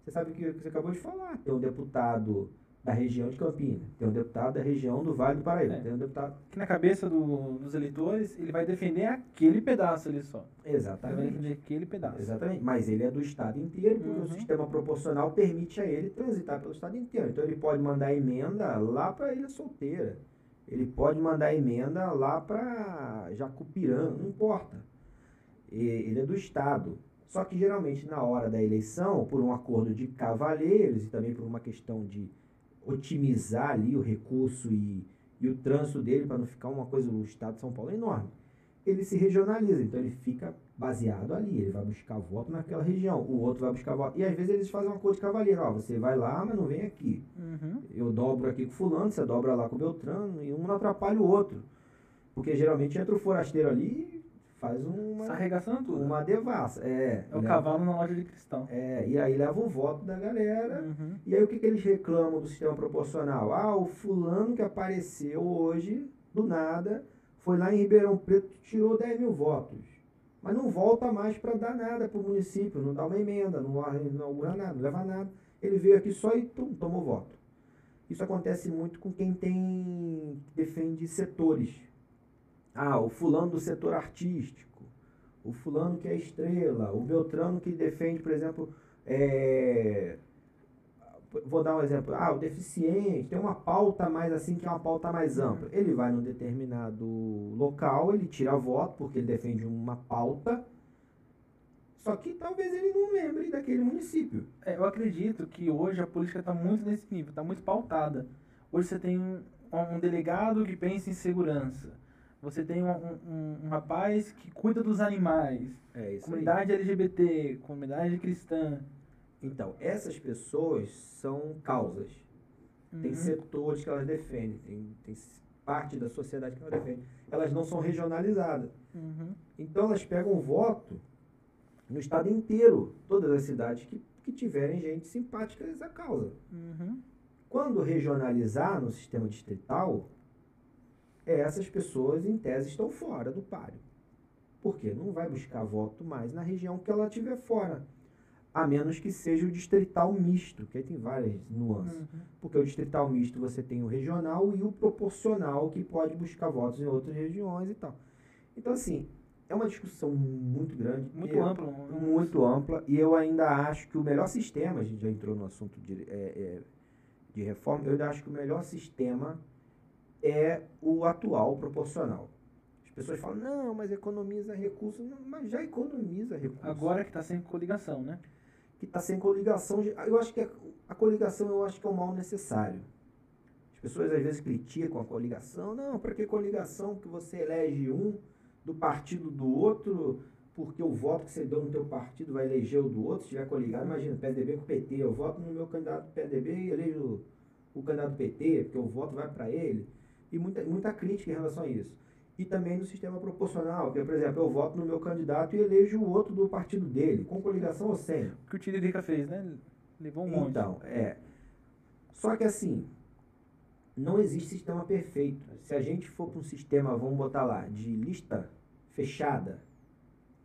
Você sabe o que você acabou de falar. Tem um deputado da região de Campinas, tem um deputado da região do Vale do Paraíba, é. tem um deputado... Que na cabeça do, dos eleitores, ele vai defender aquele pedaço ali só. Exatamente. Ele vai defender aquele pedaço. Exatamente, mas ele é do estado inteiro, porque uhum. o sistema proporcional permite a ele transitar pelo estado inteiro. Então ele pode mandar emenda lá para Ilha Solteira, ele pode mandar emenda lá para Jacupirã, não importa. Ele é do estado. Só que geralmente na hora da eleição, por um acordo de cavalheiros e também por uma questão de otimizar ali o recurso e, e o trânsito dele para não ficar uma coisa, o estado de São Paulo é enorme. Ele se regionaliza, então ele fica baseado ali, ele vai buscar voto naquela região, o outro vai buscar voto. E às vezes eles fazem uma coisa de cavaleiro, ó, você vai lá, mas não vem aqui. Uhum. Eu dobro aqui com fulano, você dobra lá com o Beltrano, e um não atrapalha o outro. Porque geralmente entra o forasteiro ali faz uma. Tá arregaçando tudo. Uma devassa. É. É o cavalo na loja de cristão. É, e aí leva o voto da galera. Uhum. E aí o que, que eles reclamam do sistema proporcional? Ah, o fulano que apareceu hoje, do nada, foi lá em Ribeirão Preto tirou 10 mil votos. Mas não volta mais para dar nada para o município, não dá uma emenda, não inaugura nada, não leva nada. Ele veio aqui só e tum, tomou voto. Isso acontece muito com quem tem defende setores ah, o fulano do setor artístico, o fulano que é estrela, o Beltrano que defende, por exemplo, é, vou dar um exemplo, ah, o deficiente, tem uma pauta mais assim, que é uma pauta mais ampla. Ele vai num determinado local, ele tira voto, porque ele defende uma pauta, só que talvez ele não lembre daquele município. É, eu acredito que hoje a política está muito nesse nível, está muito pautada. Hoje você tem um, um delegado que pensa em segurança você tem um, um, um rapaz que cuida dos animais. É comunidade aí. LGBT, comunidade cristã. Então, essas pessoas são causas. Uhum. Tem setores que elas defendem, tem, tem parte da sociedade que elas defendem. Elas não são regionalizadas. Uhum. Então, elas pegam voto no estado inteiro, todas as cidades que, que tiverem gente simpática a essa causa. Uhum. Quando regionalizar no sistema distrital, essas pessoas, em tese, estão fora do páreo. Porque não vai buscar voto mais na região que ela estiver fora. A menos que seja o distrital misto, que aí tem várias nuances. Uhum. Porque o distrital misto você tem o regional e o proporcional, que pode buscar votos em outras regiões e tal. Então, assim, é uma discussão muito grande. Muito ampla. Né? Muito ampla. E eu ainda acho que o melhor sistema, a gente já entrou no assunto de, é, é, de reforma, eu ainda acho que o melhor sistema é o atual proporcional. As pessoas falam, não, mas economiza recursos. Não, mas já economiza recursos. Agora que está sem coligação, né? Que está sem coligação. Eu acho que a, a coligação eu acho que é um mal necessário. As pessoas às vezes criticam a coligação. Não, para que coligação que você elege um do partido do outro, porque o voto que você deu no teu partido vai eleger o do outro, se tiver coligado, imagina, PSDB com PT, eu voto no meu candidato do PSDB e elejo o, o candidato do PT, porque o voto vai para ele e muita, muita crítica em relação a isso. E também no sistema proporcional, que é, por exemplo, eu voto no meu candidato e elejo o outro do partido dele, com coligação ou sem. O que o Tiririca fez, né? Levou um monte. Então, é. Só que assim, não existe sistema perfeito. Se a gente for para um sistema, vamos botar lá, de lista fechada,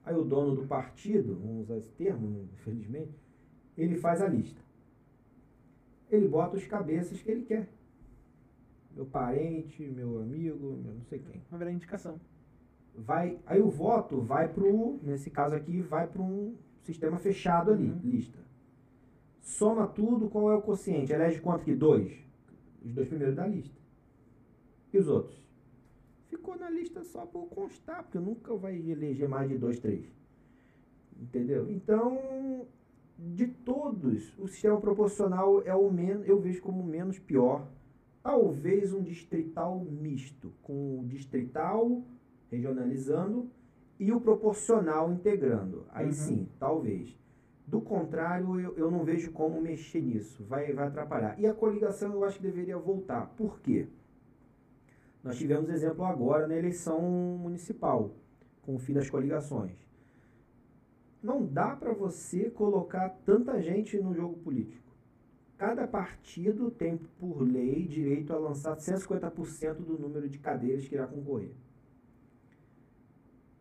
aí o dono do partido, vamos usar esse termo, infelizmente, ele faz a lista. ele bota os cabeças que ele quer. Meu parente, meu amigo, meu não sei quem. Vai virar indicação. Vai, aí o voto vai pro, nesse caso aqui, vai para um sistema fechado ali, Uhum. lista. Soma tudo, qual é o quociente? Elege quanto que? Dois. Os dois primeiros da lista. E os outros? Ficou na lista só por constar, porque nunca vai eleger mais de dois, três. Entendeu? Então, de todos, o sistema proporcional é o menos, eu vejo como o menos pior. Talvez um distrital misto, com o distrital regionalizando e o proporcional integrando. Aí Uhum. sim, talvez. Do contrário, eu, eu não vejo como mexer nisso. Vai, vai atrapalhar. E a coligação eu acho que deveria voltar. Por quê? Nós tivemos exemplo agora na eleição municipal, com o fim das coligações. Não dá para você colocar tanta gente no jogo político. Cada partido tem, por lei, direito a lançar 150% do número de cadeiras que irá concorrer.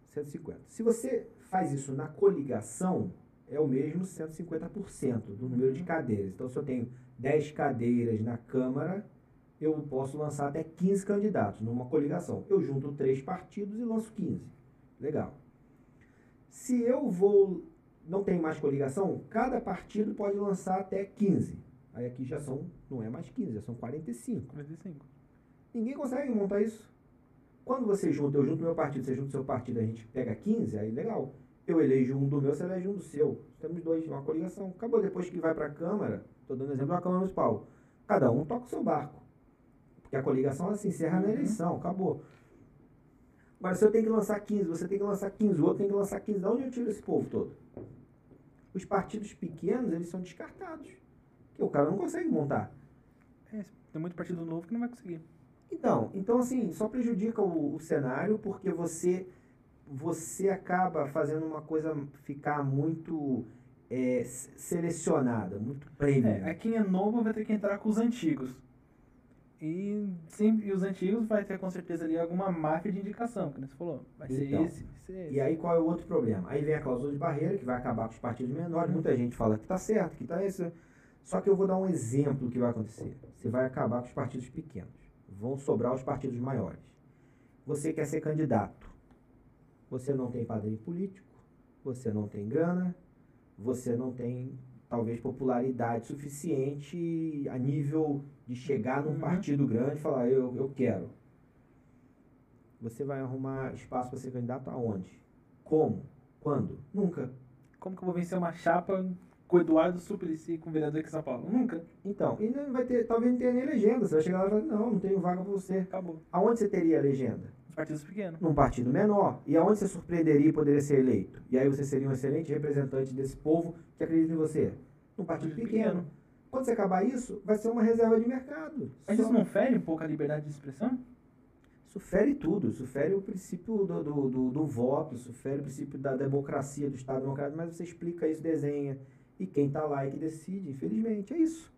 150. Se você faz isso na coligação, é o mesmo 150% do número de cadeiras. Então, se eu tenho 10 cadeiras na Câmara, eu posso lançar até 15 candidatos numa coligação. Eu junto três partidos e lanço 15. Legal. Se eu vou. Não tem mais coligação, cada partido pode lançar até 15. Aí aqui já são. Não é mais 15, já são 45. 45. Ninguém consegue montar isso. Quando você junta, eu junto meu partido, você junta o seu partido, a gente pega 15, aí legal. Eu elejo um do meu, você elege um do seu. Temos dois, uma coligação. Acabou depois que vai para a Câmara, estou dando exemplo da Câmara Municipal. Cada um toca o seu barco. Porque a coligação ela se encerra na Uhum. eleição, acabou. Agora, se eu tenho que lançar 15, você tem que lançar 15, o outro tem que lançar 15, de onde eu tiro esse povo todo? Os partidos pequenos, eles são descartados. Porque o cara não consegue montar. É, tem muito partido novo que não vai conseguir. Então, então assim, só prejudica o, o cenário porque você você acaba fazendo uma coisa ficar muito é, se- selecionada, muito prêmio. É, aí quem é novo vai ter que entrar com os antigos. E, sempre, e os antigos vai ter com certeza ali alguma máfia de indicação, que você falou. Vai ser Então, esse, vai ser esse. E aí qual é o outro problema? Aí vem a cláusula de barreira, que vai acabar com os partidos menores. Muita gente fala que tá certo, que tá isso. Só que eu vou dar um exemplo que vai acontecer. Você vai acabar com os partidos pequenos. Vão sobrar os partidos maiores. Você quer ser candidato. Você não tem padrinho político, você não tem grana, você não tem talvez popularidade suficiente a nível de chegar num Uhum. partido grande e falar eu, eu quero. Você vai arrumar espaço para ser candidato aonde? Como? Quando? Nunca. Como que eu vou vencer uma chapa com o Eduardo Suplicy com o vereador aqui em São Paulo? Nunca. Então, e não vai ter, talvez não tenha nem legenda. Você vai chegar lá e falar, não, não tenho vaga para você. Acabou. Aonde você teria a legenda? Os partidos pequenos. Num partido menor. E aonde você surpreenderia e poderia ser eleito? E aí você seria um excelente representante desse povo que acredita em você? Num partido pequeno. Quando você acabar isso, vai ser uma reserva de mercado. Mas Só- isso não fere um pouco a liberdade de expressão? Isso fere tudo, isso fere o princípio do, do, do, do voto, isso fere o princípio da democracia, do Estado democrático, mas você explica isso, desenha, e quem está lá é que decide, infelizmente, é isso.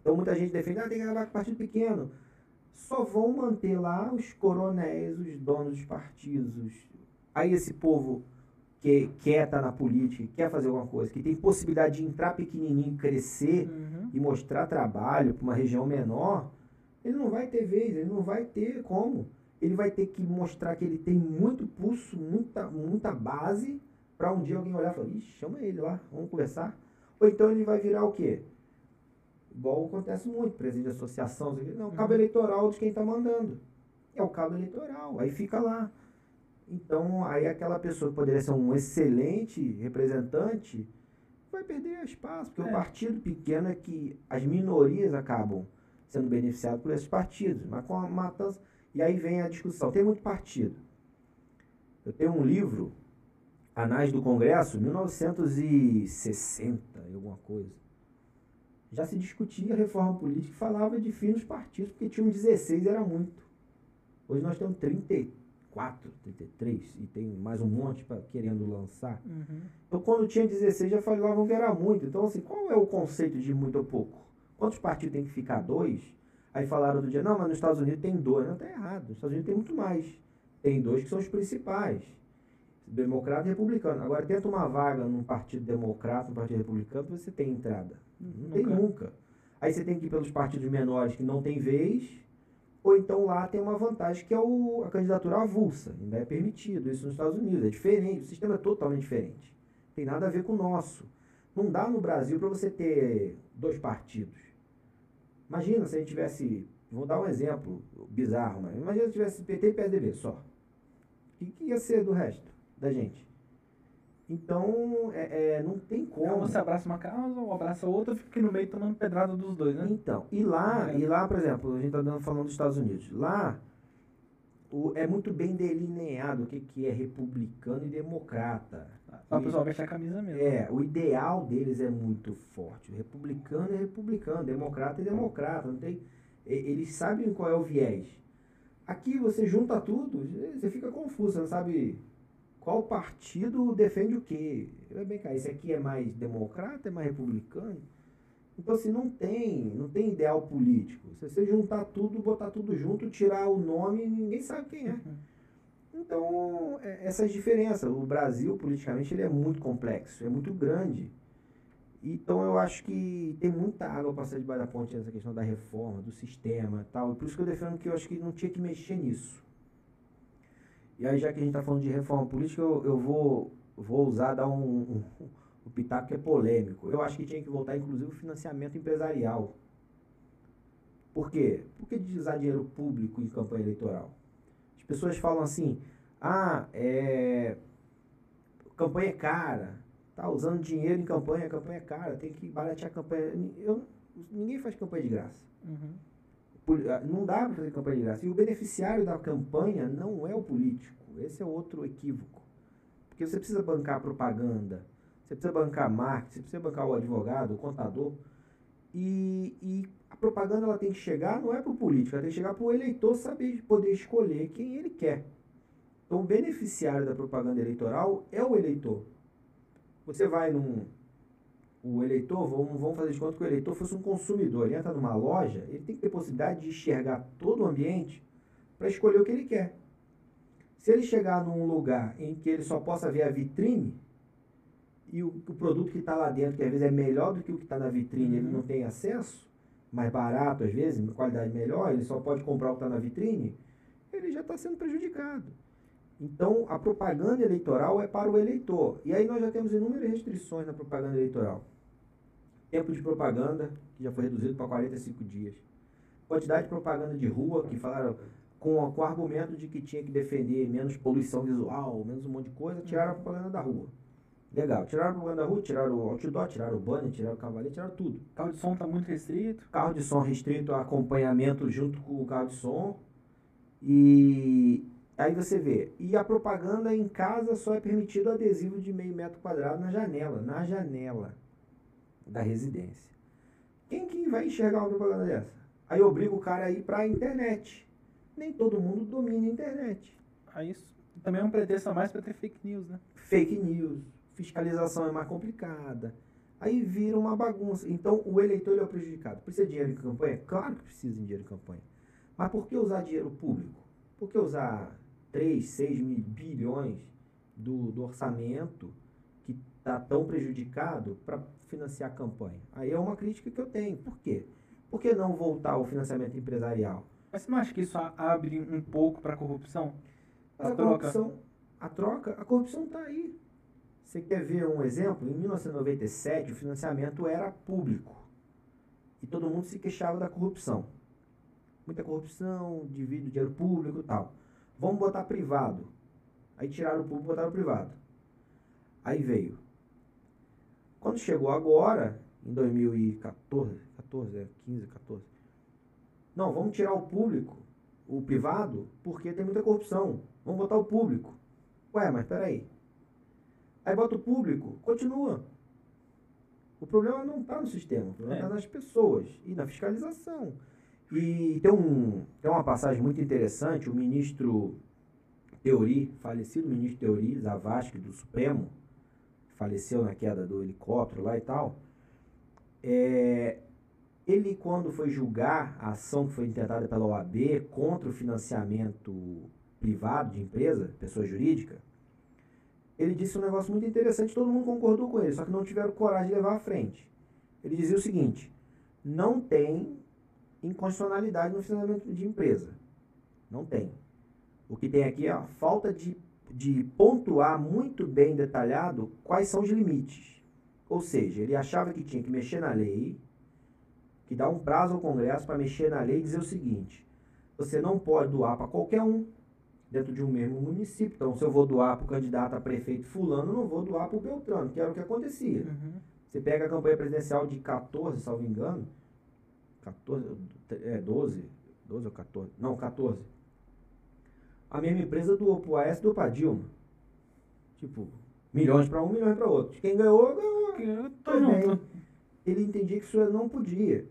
Então muita gente defende, ah, tem que acabar com partido pequeno. Só vão manter lá os coronéis, os donos dos partidos. Aí esse povo que quer estar na política, quer fazer alguma coisa, que tem possibilidade de entrar pequenininho, crescer, Uhum. e mostrar trabalho para uma região menor, ele não vai ter vez, ele não vai ter como. Ele vai ter que mostrar que ele tem muito pulso, muita, muita base, para um dia alguém olhar e falar, Ixi, chama ele lá, vamos conversar. Ou então ele vai virar o quê? Igual acontece muito, presidente de associação, não não, cabo Uhum. eleitoral de quem está mandando. É o cabo eleitoral, aí fica lá. Então, aí aquela pessoa que poderia ser um excelente representante vai perder espaço, porque É. o partido pequeno é que as minorias acabam sendo beneficiadas por esses partidos, mas com a matança. E aí vem a discussão: tem muito partido. Eu tenho um livro, Anais do Congresso, 1960 e alguma coisa. Já se discutia a reforma política e falava de fim dos partidos, porque tinham 16 era muito. Hoje nós temos 34, 33 e tem mais um monte pra, querendo lançar. Uhum. Então, quando tinha 16, já falavam que era muito. Então, assim, qual é o conceito de muito ou pouco? Quantos partidos tem que ficar? Dois? Aí falaram outro dia, não, mas nos Estados Unidos tem dois. Não, tá errado. Nos Estados Unidos tem muito mais. Tem dois que são os principais. Democrata e republicano. Agora, tenta uma vaga num partido democrata, num partido republicano, você tem entrada. Não tem Nunca. nunca. Aí você tem que ir pelos partidos menores que não tem vez, ou então lá tem uma vantagem que é o, a candidatura avulsa, ainda é permitido isso nos Estados Unidos, é diferente, o sistema é totalmente diferente. Tem nada a ver com o nosso. Não dá no Brasil para você ter dois partidos. Imagina se a gente tivesse, vou dar um exemplo bizarro, mas imagina se tivesse PT e PSDB só. O que, que ia ser do resto da gente? Então, é, é, não tem como. Então você abraça uma causa, ou abraça outra, fica aqui no meio tomando pedrada dos dois, né? Então, e lá, é. e lá, por exemplo, a gente está falando dos Estados Unidos. Lá o, é muito bem delineado o que, que é republicano e democrata. Para o pessoal vestir a camisa mesmo. É, o ideal deles é muito forte. O republicano é republicano, democrata é democrata. Não tem, eles sabem qual é o viés. Aqui você junta tudo, você fica confuso, você não sabe qual partido defende o quê? Bem cá, esse aqui é mais democrata, é mais republicano? Então, assim, não tem, não tem ideal político. Se você juntar tudo, botar tudo junto, tirar o nome, ninguém sabe quem é. Uhum. Então, é, essas diferenças. O Brasil, politicamente, ele é muito complexo, é muito grande. Então, eu acho que tem muita água passar debaixo da ponte nessa questão da reforma, do sistema e tal. E por isso que eu defendo que eu acho que não tinha que mexer nisso. E aí, já que a gente está falando de reforma política, eu, eu vou, vou usar, dar um, um, um pitaco que é polêmico. Eu acho que tinha que voltar, inclusive, o financiamento empresarial. Por quê? Por que usar dinheiro público em campanha eleitoral? As pessoas falam assim, ah, é, campanha é cara, tá usando dinheiro em campanha, campanha é cara, tem que baratear a campanha. Eu, ninguém faz campanha de graça. Uhum. Ah, não dá para fazer campanha de graça. E o beneficiário da campanha não é o político. Esse é outro equívoco. Porque você precisa bancar propaganda, você precisa bancar marketing, você precisa bancar o advogado, o contador. E, e a propaganda ela tem que chegar, não é para o político, ela tem que chegar para o eleitor saber poder escolher quem ele quer. Então, o beneficiário da propaganda eleitoral é o eleitor. Você vai num, o eleitor, vamos, vamos fazer de conta que o eleitor fosse um consumidor, ele entra numa loja, ele tem que ter possibilidade de enxergar todo o ambiente para escolher o que ele quer. Se ele chegar num lugar em que ele só possa ver a vitrine, e o, o produto que está lá dentro, que às vezes é melhor do que o que está na vitrine, ele uhum. não tem acesso, mais barato às vezes, qualidade melhor, ele só pode comprar o que está na vitrine, ele já está sendo prejudicado. Então, a propaganda eleitoral é para o eleitor. E aí nós já temos inúmeras restrições na propaganda eleitoral. Tempo de propaganda, que já foi reduzido para 45 dias. Quantidade de propaganda de rua, que falaram com, com o argumento de que tinha que defender menos poluição visual, menos um monte de coisa, tiraram a propaganda da rua. Legal, tiraram a propaganda da rua, tiraram o outdoor, tiraram o banner, tiraram o cavalete, tiraram tudo. Carro de som está muito restrito. Carro de som restrito, acompanhamento junto com o carro de som. E aí você vê, e a propaganda em casa só é permitido adesivo de meio metro quadrado na janela, na janela da residência. Quem que vai enxergar uma propaganda dessa? Aí obriga o cara a ir para a internet. Nem todo mundo domina a internet. Aí isso também é um pretexto a mais para ter fake news, né? Fake news. Fiscalização é mais complicada. Aí vira uma bagunça. Então o eleitor é o prejudicado. Precisa de dinheiro em campanha? Claro que precisa de dinheiro em campanha. Mas por que usar dinheiro público? Por que usar 3, 6 mil bilhões do, do orçamento que está tão prejudicado para financiar a campanha. Aí é uma crítica que eu tenho. Por quê? Por que não voltar ao financiamento empresarial? Mas você não acha que isso abre um pouco para a corrupção? A, a corrupção, a troca, a corrupção está aí. Você quer ver um exemplo? Em 1997, o financiamento era público. E todo mundo se queixava da corrupção. Muita corrupção, divide o dinheiro público e tal. Vamos botar privado. Aí tiraram o público e botaram o privado. Aí veio quando chegou agora, em 2014, 14, 15, 14, não, vamos tirar o público, o privado, porque tem muita corrupção. Vamos botar o público. Ué, mas peraí. Aí bota o público, continua. O problema não está no sistema, o problema está é. nas pessoas e na fiscalização. E tem, um, tem uma passagem muito interessante, o ministro Teori, falecido ministro Teori, Zavascki, do Supremo, faleceu na queda do helicóptero lá e tal, é, ele quando foi julgar a ação que foi intentada pela OAB contra o financiamento privado de empresa, pessoa jurídica, ele disse um negócio muito interessante, todo mundo concordou com ele, só que não tiveram coragem de levar à frente. Ele dizia o seguinte: não tem inconstitucionalidade no funcionamento de empresa. Não tem. O que tem aqui é a falta de, de pontuar muito bem detalhado quais são os limites. Ou seja, ele achava que tinha que mexer na lei, que dá um prazo ao Congresso para mexer na lei e dizer o seguinte: você não pode doar para qualquer um dentro de um mesmo município. Então, se eu vou doar para o candidato a prefeito fulano, não vou doar para o Beltrano, que era o que acontecia. Uhum. Você pega a campanha presidencial de 14, salvo engano, 14, é 12, 12 ou 14, não, 14. A mesma empresa doou para o AS e doou para Dilma. Tipo, milhões para um, milhões para outro. Quem ganhou, ganhou. Bem, junto. Ele entendia que isso não podia.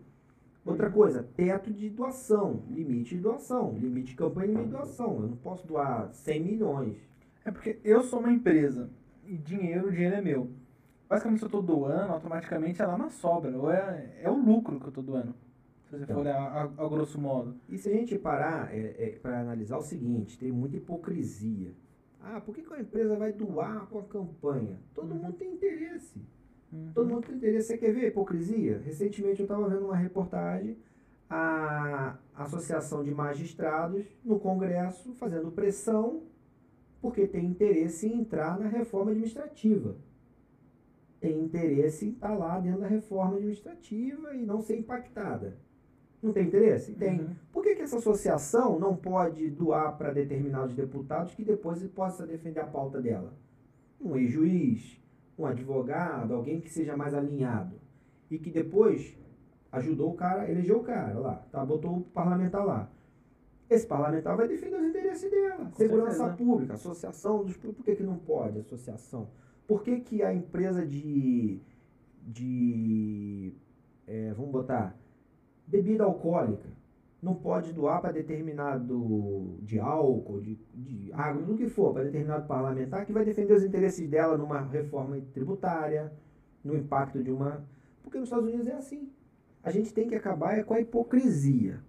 Outra coisa, teto de doação, limite de doação, limite de campanha e limite de doação. Eu não posso doar 100 milhões. É porque eu sou uma empresa e dinheiro, o dinheiro é meu. Basicamente, se eu estou doando, automaticamente é lá na sobra. Ou é, é o lucro que eu estou doando. Se você Então. for a, a grosso modo. E se a gente parar é, para analisar o seguinte, tem muita hipocrisia. Ah, por que, que a empresa vai doar com a campanha? Todo Uhum. mundo tem interesse. Uhum. Todo mundo tem interesse. Você quer ver a hipocrisia? Recentemente eu estava vendo uma reportagem, a Associação de Magistrados no Congresso fazendo pressão porque tem interesse em entrar na reforma administrativa. Tem interesse em estar lá dentro da reforma administrativa e não ser impactada. Não tem interesse? Tem. Uhum. Por que, que essa associação não pode doar para determinados deputados que depois ele possa defender a pauta dela? Um ex-juiz, um advogado, alguém que seja mais alinhado. E que depois ajudou o cara, elegeu o cara lá, tá? botou o parlamentar lá. Esse parlamentar vai defender os interesses dela. Com Segurança certeza. pública, associação dos. Por que, que não pode associação? Por que, que a empresa de. de é, vamos botar. Bebida alcoólica não pode doar para determinado de álcool, de, de água, do que for, para determinado parlamentar que vai defender os interesses dela numa reforma tributária, no impacto de uma. Porque nos Estados Unidos é assim. A gente tem que acabar é com a hipocrisia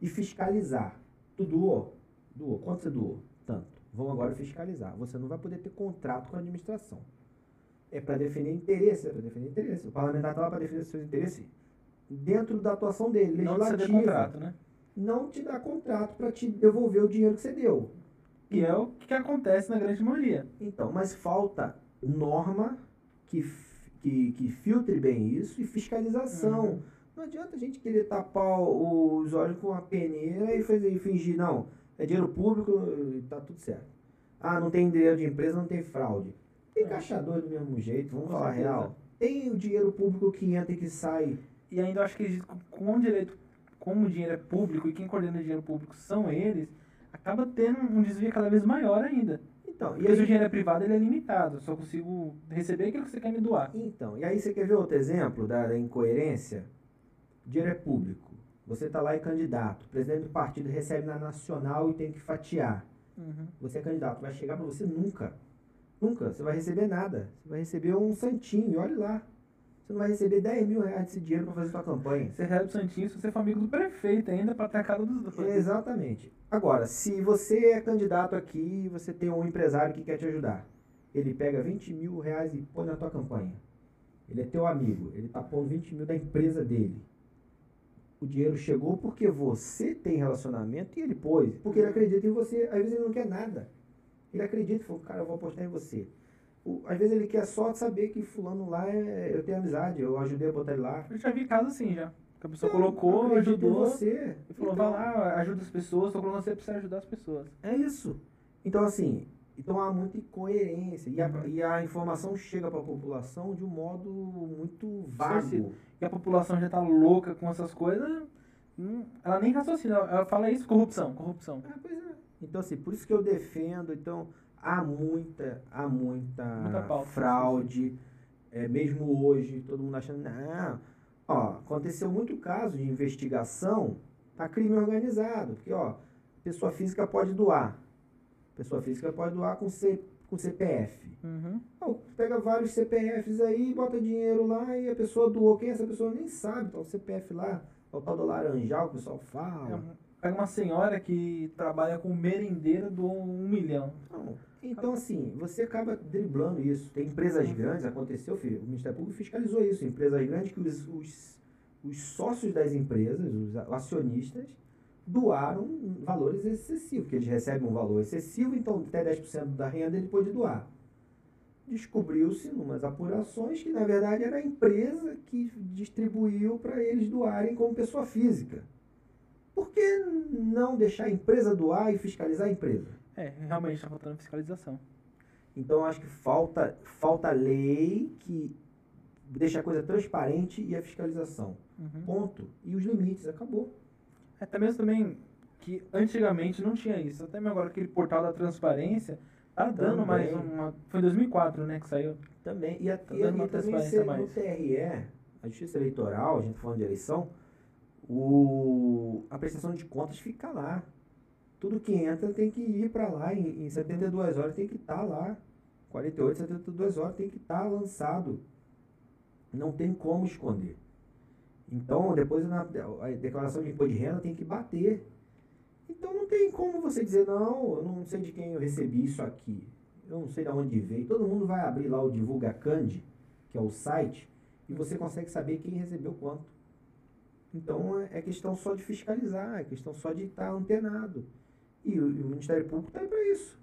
e fiscalizar. Tu doou? Doou. Quanto você doou? Tanto. Vamos agora fiscalizar. Você não vai poder ter contrato com a administração. É para defender interesse, é para defender interesse. O parlamentar está lá para defender seus interesses dentro da atuação dele, Não legislativa. ceder contrato, né? Não te dá contrato para te devolver o dinheiro que você deu. Que é o que acontece na grande maioria. Então, mas falta norma que, que, que filtre bem isso e fiscalização. Uhum. Não adianta a gente querer tapar os olhos com a peneira e fazer e fingir, não, é dinheiro público e tá tudo certo. Ah, não tem dinheiro de empresa, não tem fraude. Tem É. caixador do mesmo jeito, vamos Com falar certeza. real. Tem o dinheiro público que entra e que sai. E ainda eu acho que com o direito, como o dinheiro é público e quem coordena o dinheiro público são eles, acaba tendo um desvio cada vez maior ainda. Então, e Porque se o aí, dinheiro é privado, ele é limitado. Eu só consigo receber aquilo que você quer me doar. então, e aí você quer ver outro exemplo da, da incoerência? Dinheiro é público. Você está lá e candidato. O presidente do partido recebe na nacional e tem que fatiar. Uhum. Você é candidato, vai chegar para você nunca. Nunca. Você vai receber nada. Você vai receber um santinho, olhe lá. Você não vai receber 10 mil reais desse dinheiro para fazer sua campanha. Você recebe o Santinho se você for amigo do prefeito ainda pra ter a cara dos dois. Exatamente. Agora, se você é candidato aqui e você tem um empresário que quer te ajudar, ele pega 20 mil reais e põe na tua campanha. Ele é teu amigo, ele tá pondo 20 mil da empresa dele. O dinheiro chegou porque você tem relacionamento e ele pôs. Porque ele acredita em você. Às vezes ele não quer nada. Ele acredita e falou, cara, eu vou apostar em você. O- às vezes ele quer só saber que fulano lá é, eu tenho amizade, eu ajudei a botar ele lá. Eu já vi casos assim já. Que a pessoa Então, colocou, ajudou. você. E falou, Então, vai lá, ajuda as pessoas, tô colocando você você ajudar as pessoas. É isso. Então, assim, então há muita incoerência. E a, e a informação chega para a população de um modo muito vago. E a população já tá louca com essas coisas, ela nem raciocina. Ela fala isso, corrupção, corrupção. Ah, pois é. Então, assim, por isso que eu defendo. Então, há muita, há muita, Muita pauta. fraude. É, mesmo hoje, todo mundo achando, não. Ó, aconteceu muito caso de investigação a crime organizado. Porque, ó, pessoa física pode doar. Pessoa física pode doar com, C, com CPF. Uhum. Ó, pega vários CPFs aí, bota dinheiro lá e a pessoa doou. Quem é essa pessoa nem sabe, tá o CPF lá, é o tal do laranjal que o pessoal fala. É, Pega uma senhora que trabalha com merendeira do um milhão. Não. Então, assim, você acaba driblando isso. Tem empresas grandes, aconteceu, filho, o Ministério Público fiscalizou isso. Empresas grandes que os, os, os sócios das empresas, os acionistas, doaram valores excessivos, porque eles recebem um valor excessivo, então até 10% da renda ele pode doar. Descobriu-se, numas apurações, que na verdade era a empresa que distribuiu para eles doarem como pessoa física. Por que não deixar a empresa doar e fiscalizar a empresa? É, realmente está faltando fiscalização. Então acho que falta, falta lei que deixa a coisa transparente e a fiscalização. Uhum. Ponto. E os limites, acabou. É, até mesmo também que antigamente não tinha isso. Até mesmo agora aquele portal da transparência tá dando mais uma. Foi em 2004, né, que saiu. Também. E, a, tá e, dando uma e transparência mais. no TRE, a Justiça Eleitoral, a gente tá falando de eleição, o, a prestação de contas fica lá. Tudo que entra tem que ir para lá. Em, em 72 horas tem que estar tá lá. 48, 72 horas tem que estar tá lançado. Não tem como esconder. Então, depois na, a declaração de imposto de renda tem que bater. Então não tem como você dizer, não, eu não sei de quem eu recebi isso aqui. Eu não sei de onde veio. Todo mundo vai abrir lá o Divulga Cand, que é o site, e você consegue saber quem recebeu quanto. Então é, é questão só de fiscalizar, é questão só de estar antenado. E o, o Ministério Público está aí para isso.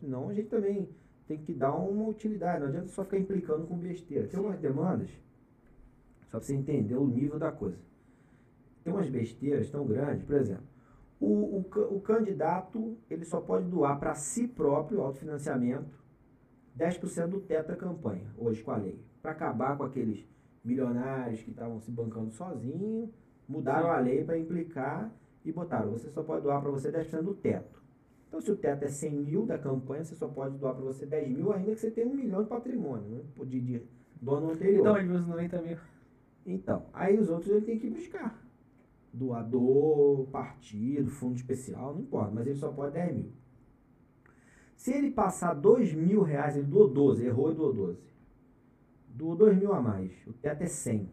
Senão a gente também tem que dar uma utilidade. Não adianta só ficar implicando com besteira. Tem algumas demandas, só para você entender o nível da coisa. Tem umas besteiras tão grandes, por exemplo, o, o, o candidato ele só pode doar para si próprio autofinanciamento 10% do teto da campanha, hoje com a lei. Para acabar com aqueles milionários que estavam se bancando sozinhos, mudaram Sim. a lei para implicar e botaram, você só pode doar para você 10% do teto. Então, se o teto é 100 mil da campanha, você só pode doar para você 10 mil, ainda que você tenha um milhão de patrimônio, né? de, de, do ano anterior. Então, ele usa 90 mil. Então, aí os outros ele tem que buscar. Doador, partido, fundo especial, não importa, mas ele só pode 10 mil. Se ele passar 2 mil reais, ele doou 12, errou e doou 12. Doou 2 mil a mais, o teto é 100.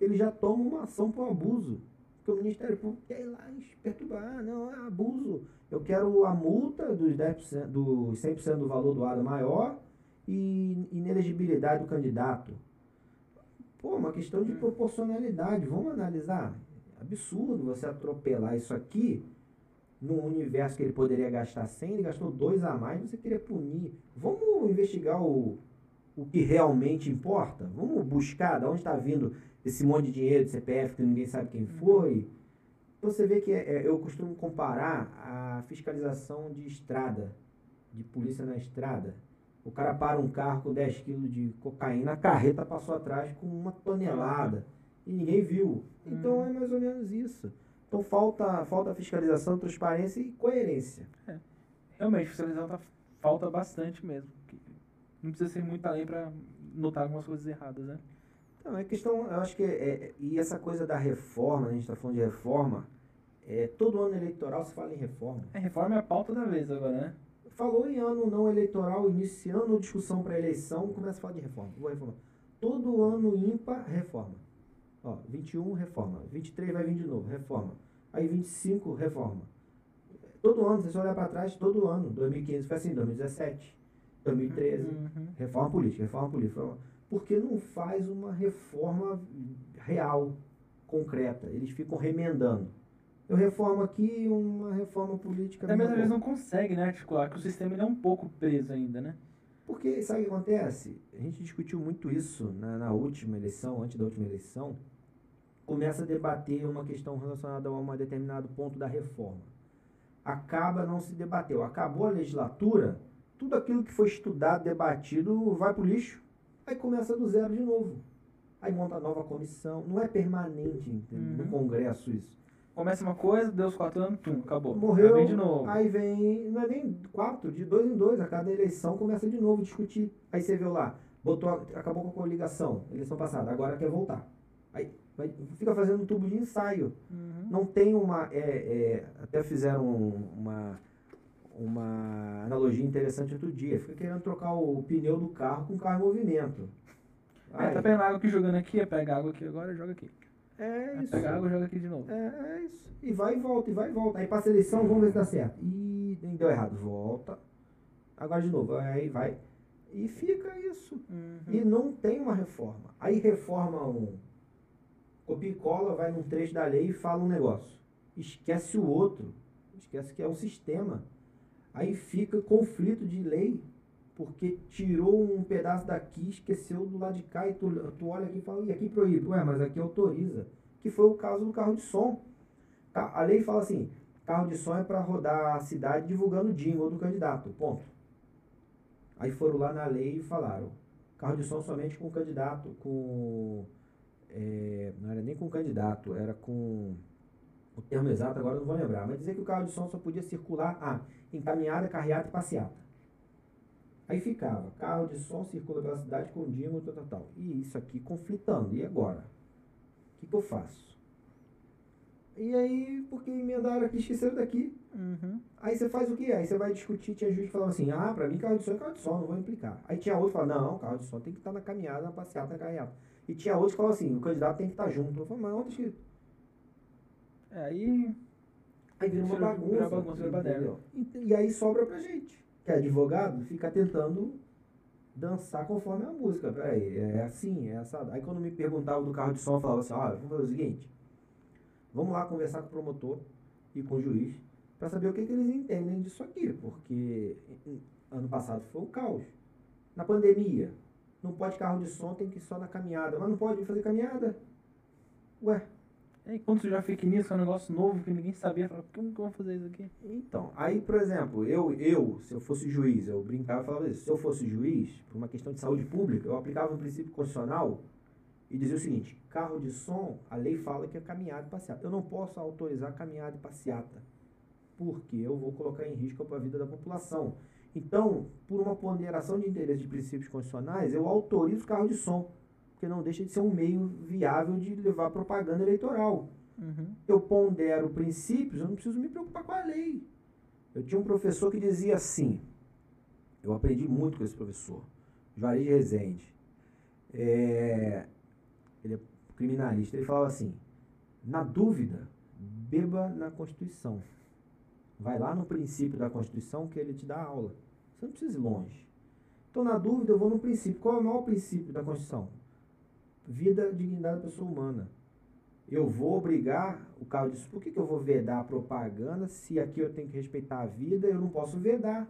Ele já toma uma ação por abuso. Porque o Ministério Público quer ir lá perturbar, não, é abuso eu quero a multa dos 10%, dos 100% do valor doado maior e inelegibilidade do candidato. Pô, uma questão de hum. proporcionalidade. Vamos analisar. Absurdo você atropelar isso aqui num universo que ele poderia gastar 100, ele gastou dois a mais, você queria punir. Vamos investigar o, o que realmente importa? Vamos buscar de onde está vindo esse monte de dinheiro de CPF que ninguém sabe quem uhum. foi? Você vê que é, é, eu costumo comparar a fiscalização de estrada, de polícia na estrada. O cara para um carro com 10 quilos de cocaína, a carreta passou atrás com uma tonelada e ninguém viu. Então hum. é mais ou menos isso. Então falta, falta fiscalização, transparência e coerência. É. Realmente, fiscalização tá, falta bastante mesmo. Não precisa ser muito além para notar algumas coisas erradas, né? Não, é questão, eu acho que, é, é, e essa coisa da reforma, a gente está falando de reforma, é, todo ano eleitoral se fala em reforma. É, reforma é a pauta da vez agora, né? Falou em ano não eleitoral, iniciando discussão para eleição, começa a falar de reforma. Vou reformar. Todo ano ímpar, reforma. Ó, 21, reforma. 23 vai vir de novo, reforma. Aí 25, reforma. Todo ano, se você olhar para trás, todo ano. 2015 foi assim, 2017, 2013. Uhum. Reforma política, reforma política. Reforma porque não faz uma reforma real, concreta. Eles ficam remendando. Eu reformo aqui uma reforma política. É, mas às vezes não consegue, né, articular, que o sistema é um pouco preso ainda, né? Porque, sabe o que acontece? A gente discutiu muito isso na, na última eleição, antes da última eleição. Começa a debater uma questão relacionada a um determinado ponto da reforma. Acaba não se debateu. Acabou a legislatura, tudo aquilo que foi estudado, debatido, vai para o lixo. Aí começa do zero de novo. Aí monta nova comissão. Não é permanente uhum. no Congresso isso. Começa uma coisa, deu os quatro anos, acabou. Morreu, aí vem de novo. Aí vem, não é nem quatro, de dois em dois, a cada eleição começa de novo discutir. Aí você viu lá, botou, acabou com a coligação, eleição passada, agora quer voltar. Aí vai, fica fazendo um tubo de ensaio. Uhum. Não tem uma. É, é, até fizeram uma uma analogia interessante outro dia. Fica querendo trocar o pneu do carro com o carro em movimento. É, tá pegando água aqui jogando aqui, pega água aqui agora joga aqui. É isso. Pega água joga aqui de novo. É, é isso. E vai e volta, e vai e volta. Aí passa a eleição, vamos ver se dá certo. E deu errado, volta. Agora de novo, aí vai. E fica isso. Uhum. E não tem uma reforma. Aí reforma um. copia e cola, vai num trecho da lei e fala um negócio. Esquece o outro. Esquece que é um sistema. Aí fica conflito de lei, porque tirou um pedaço daqui, esqueceu do lado de cá, e tu, tu olha aqui e fala, e aqui proíbe. Ué, mas aqui autoriza. Que foi o caso do carro de som. A lei fala assim, carro de som é para rodar a cidade divulgando o jingle do candidato. Ponto. Aí foram lá na lei e falaram, carro de som somente com candidato, com. É, não era nem com candidato, era com. O termo exato agora não vou lembrar, mas dizer que o carro de som só podia circular ah, encaminhada, carreata e passeata. Aí ficava, carro de som circula pela cidade com jingle, tal, tal, tal. E isso aqui conflitando. E agora? O que, que eu faço? E aí, porque emendaram aqui, esqueceram daqui. Uhum. Aí você faz o quê? Aí você vai discutir, tinha juiz que falava assim, ah, pra mim carro de som é carro de som, não vou implicar. Aí tinha outro que falava, não, carro de som tem que estar na caminhada, na passeata, na carreata. E tinha outro que falava assim, o candidato tem que estar junto. Eu falei, mas onde escrito? É, aí. Aí vira uma bagunça. bagunça, entendeu? E, aí sobra pra gente, que é advogado, fica tentando dançar conforme a música. Peraí, é assim, é essa. Aí quando me perguntavam do carro de som, eu falava assim, olha, vamos fazer o seguinte, vamos lá conversar com o promotor e com o juiz para saber o que, que eles entendem disso aqui, porque ano passado foi o caos. Na pandemia, não pode carro de som, tem que ir só na caminhada. Mas não pode fazer caminhada? Ué, E aí, quando surgiu a fake news, que é um negócio novo que ninguém sabia, falava, como que eu vou fazer isso aqui? Então, aí, por exemplo, eu, eu, se eu fosse juiz, eu brincava e falava isso, se eu fosse juiz, por uma questão de saúde pública, eu aplicava um princípio constitucional e dizia o seguinte, carro de som, a lei fala que é caminhada e passeata. Eu não posso autorizar caminhada e passeata, porque eu vou colocar em risco a vida da população. Então, por uma ponderação de interesse de princípios constitucionais, eu autorizo carro de som, porque não deixa de ser um meio viável de levar propaganda eleitoral Uhum. eu pondero princípios, eu não preciso me preocupar com a lei. Eu tinha um professor que dizia assim, eu aprendi muito com esse professor, Juarez Rezende. É, ele é criminalista, ele falava assim, na dúvida, beba na Constituição. Vai lá no princípio da Constituição que ele te dá aula. Você não precisa ir longe. Então, na dúvida, eu vou no princípio. Qual é o maior princípio da Constituição? Vida, dignidade da pessoa humana eu vou obrigar o carro disso. Por que, que eu vou vedar a propaganda se aqui eu tenho que respeitar a vida eu não posso vedar?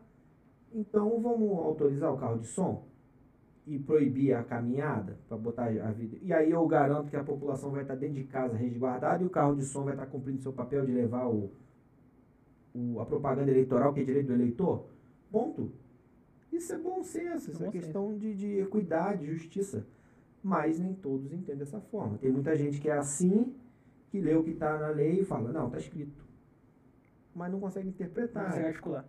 Então vamos autorizar o carro de som e proibir a caminhada para botar a vida. E aí eu garanto que a população vai estar dentro de casa resguardada e o carro de som vai estar cumprindo seu papel de levar o, o, a propaganda eleitoral, que é direito do eleitor. Ponto. Isso é bom senso, isso é senso. questão de, de equidade, justiça mas nem todos entendem dessa forma. Tem muita gente que é assim, que lê o que está na lei e fala, não, está escrito. Mas não consegue Não interpretar. consegue articular.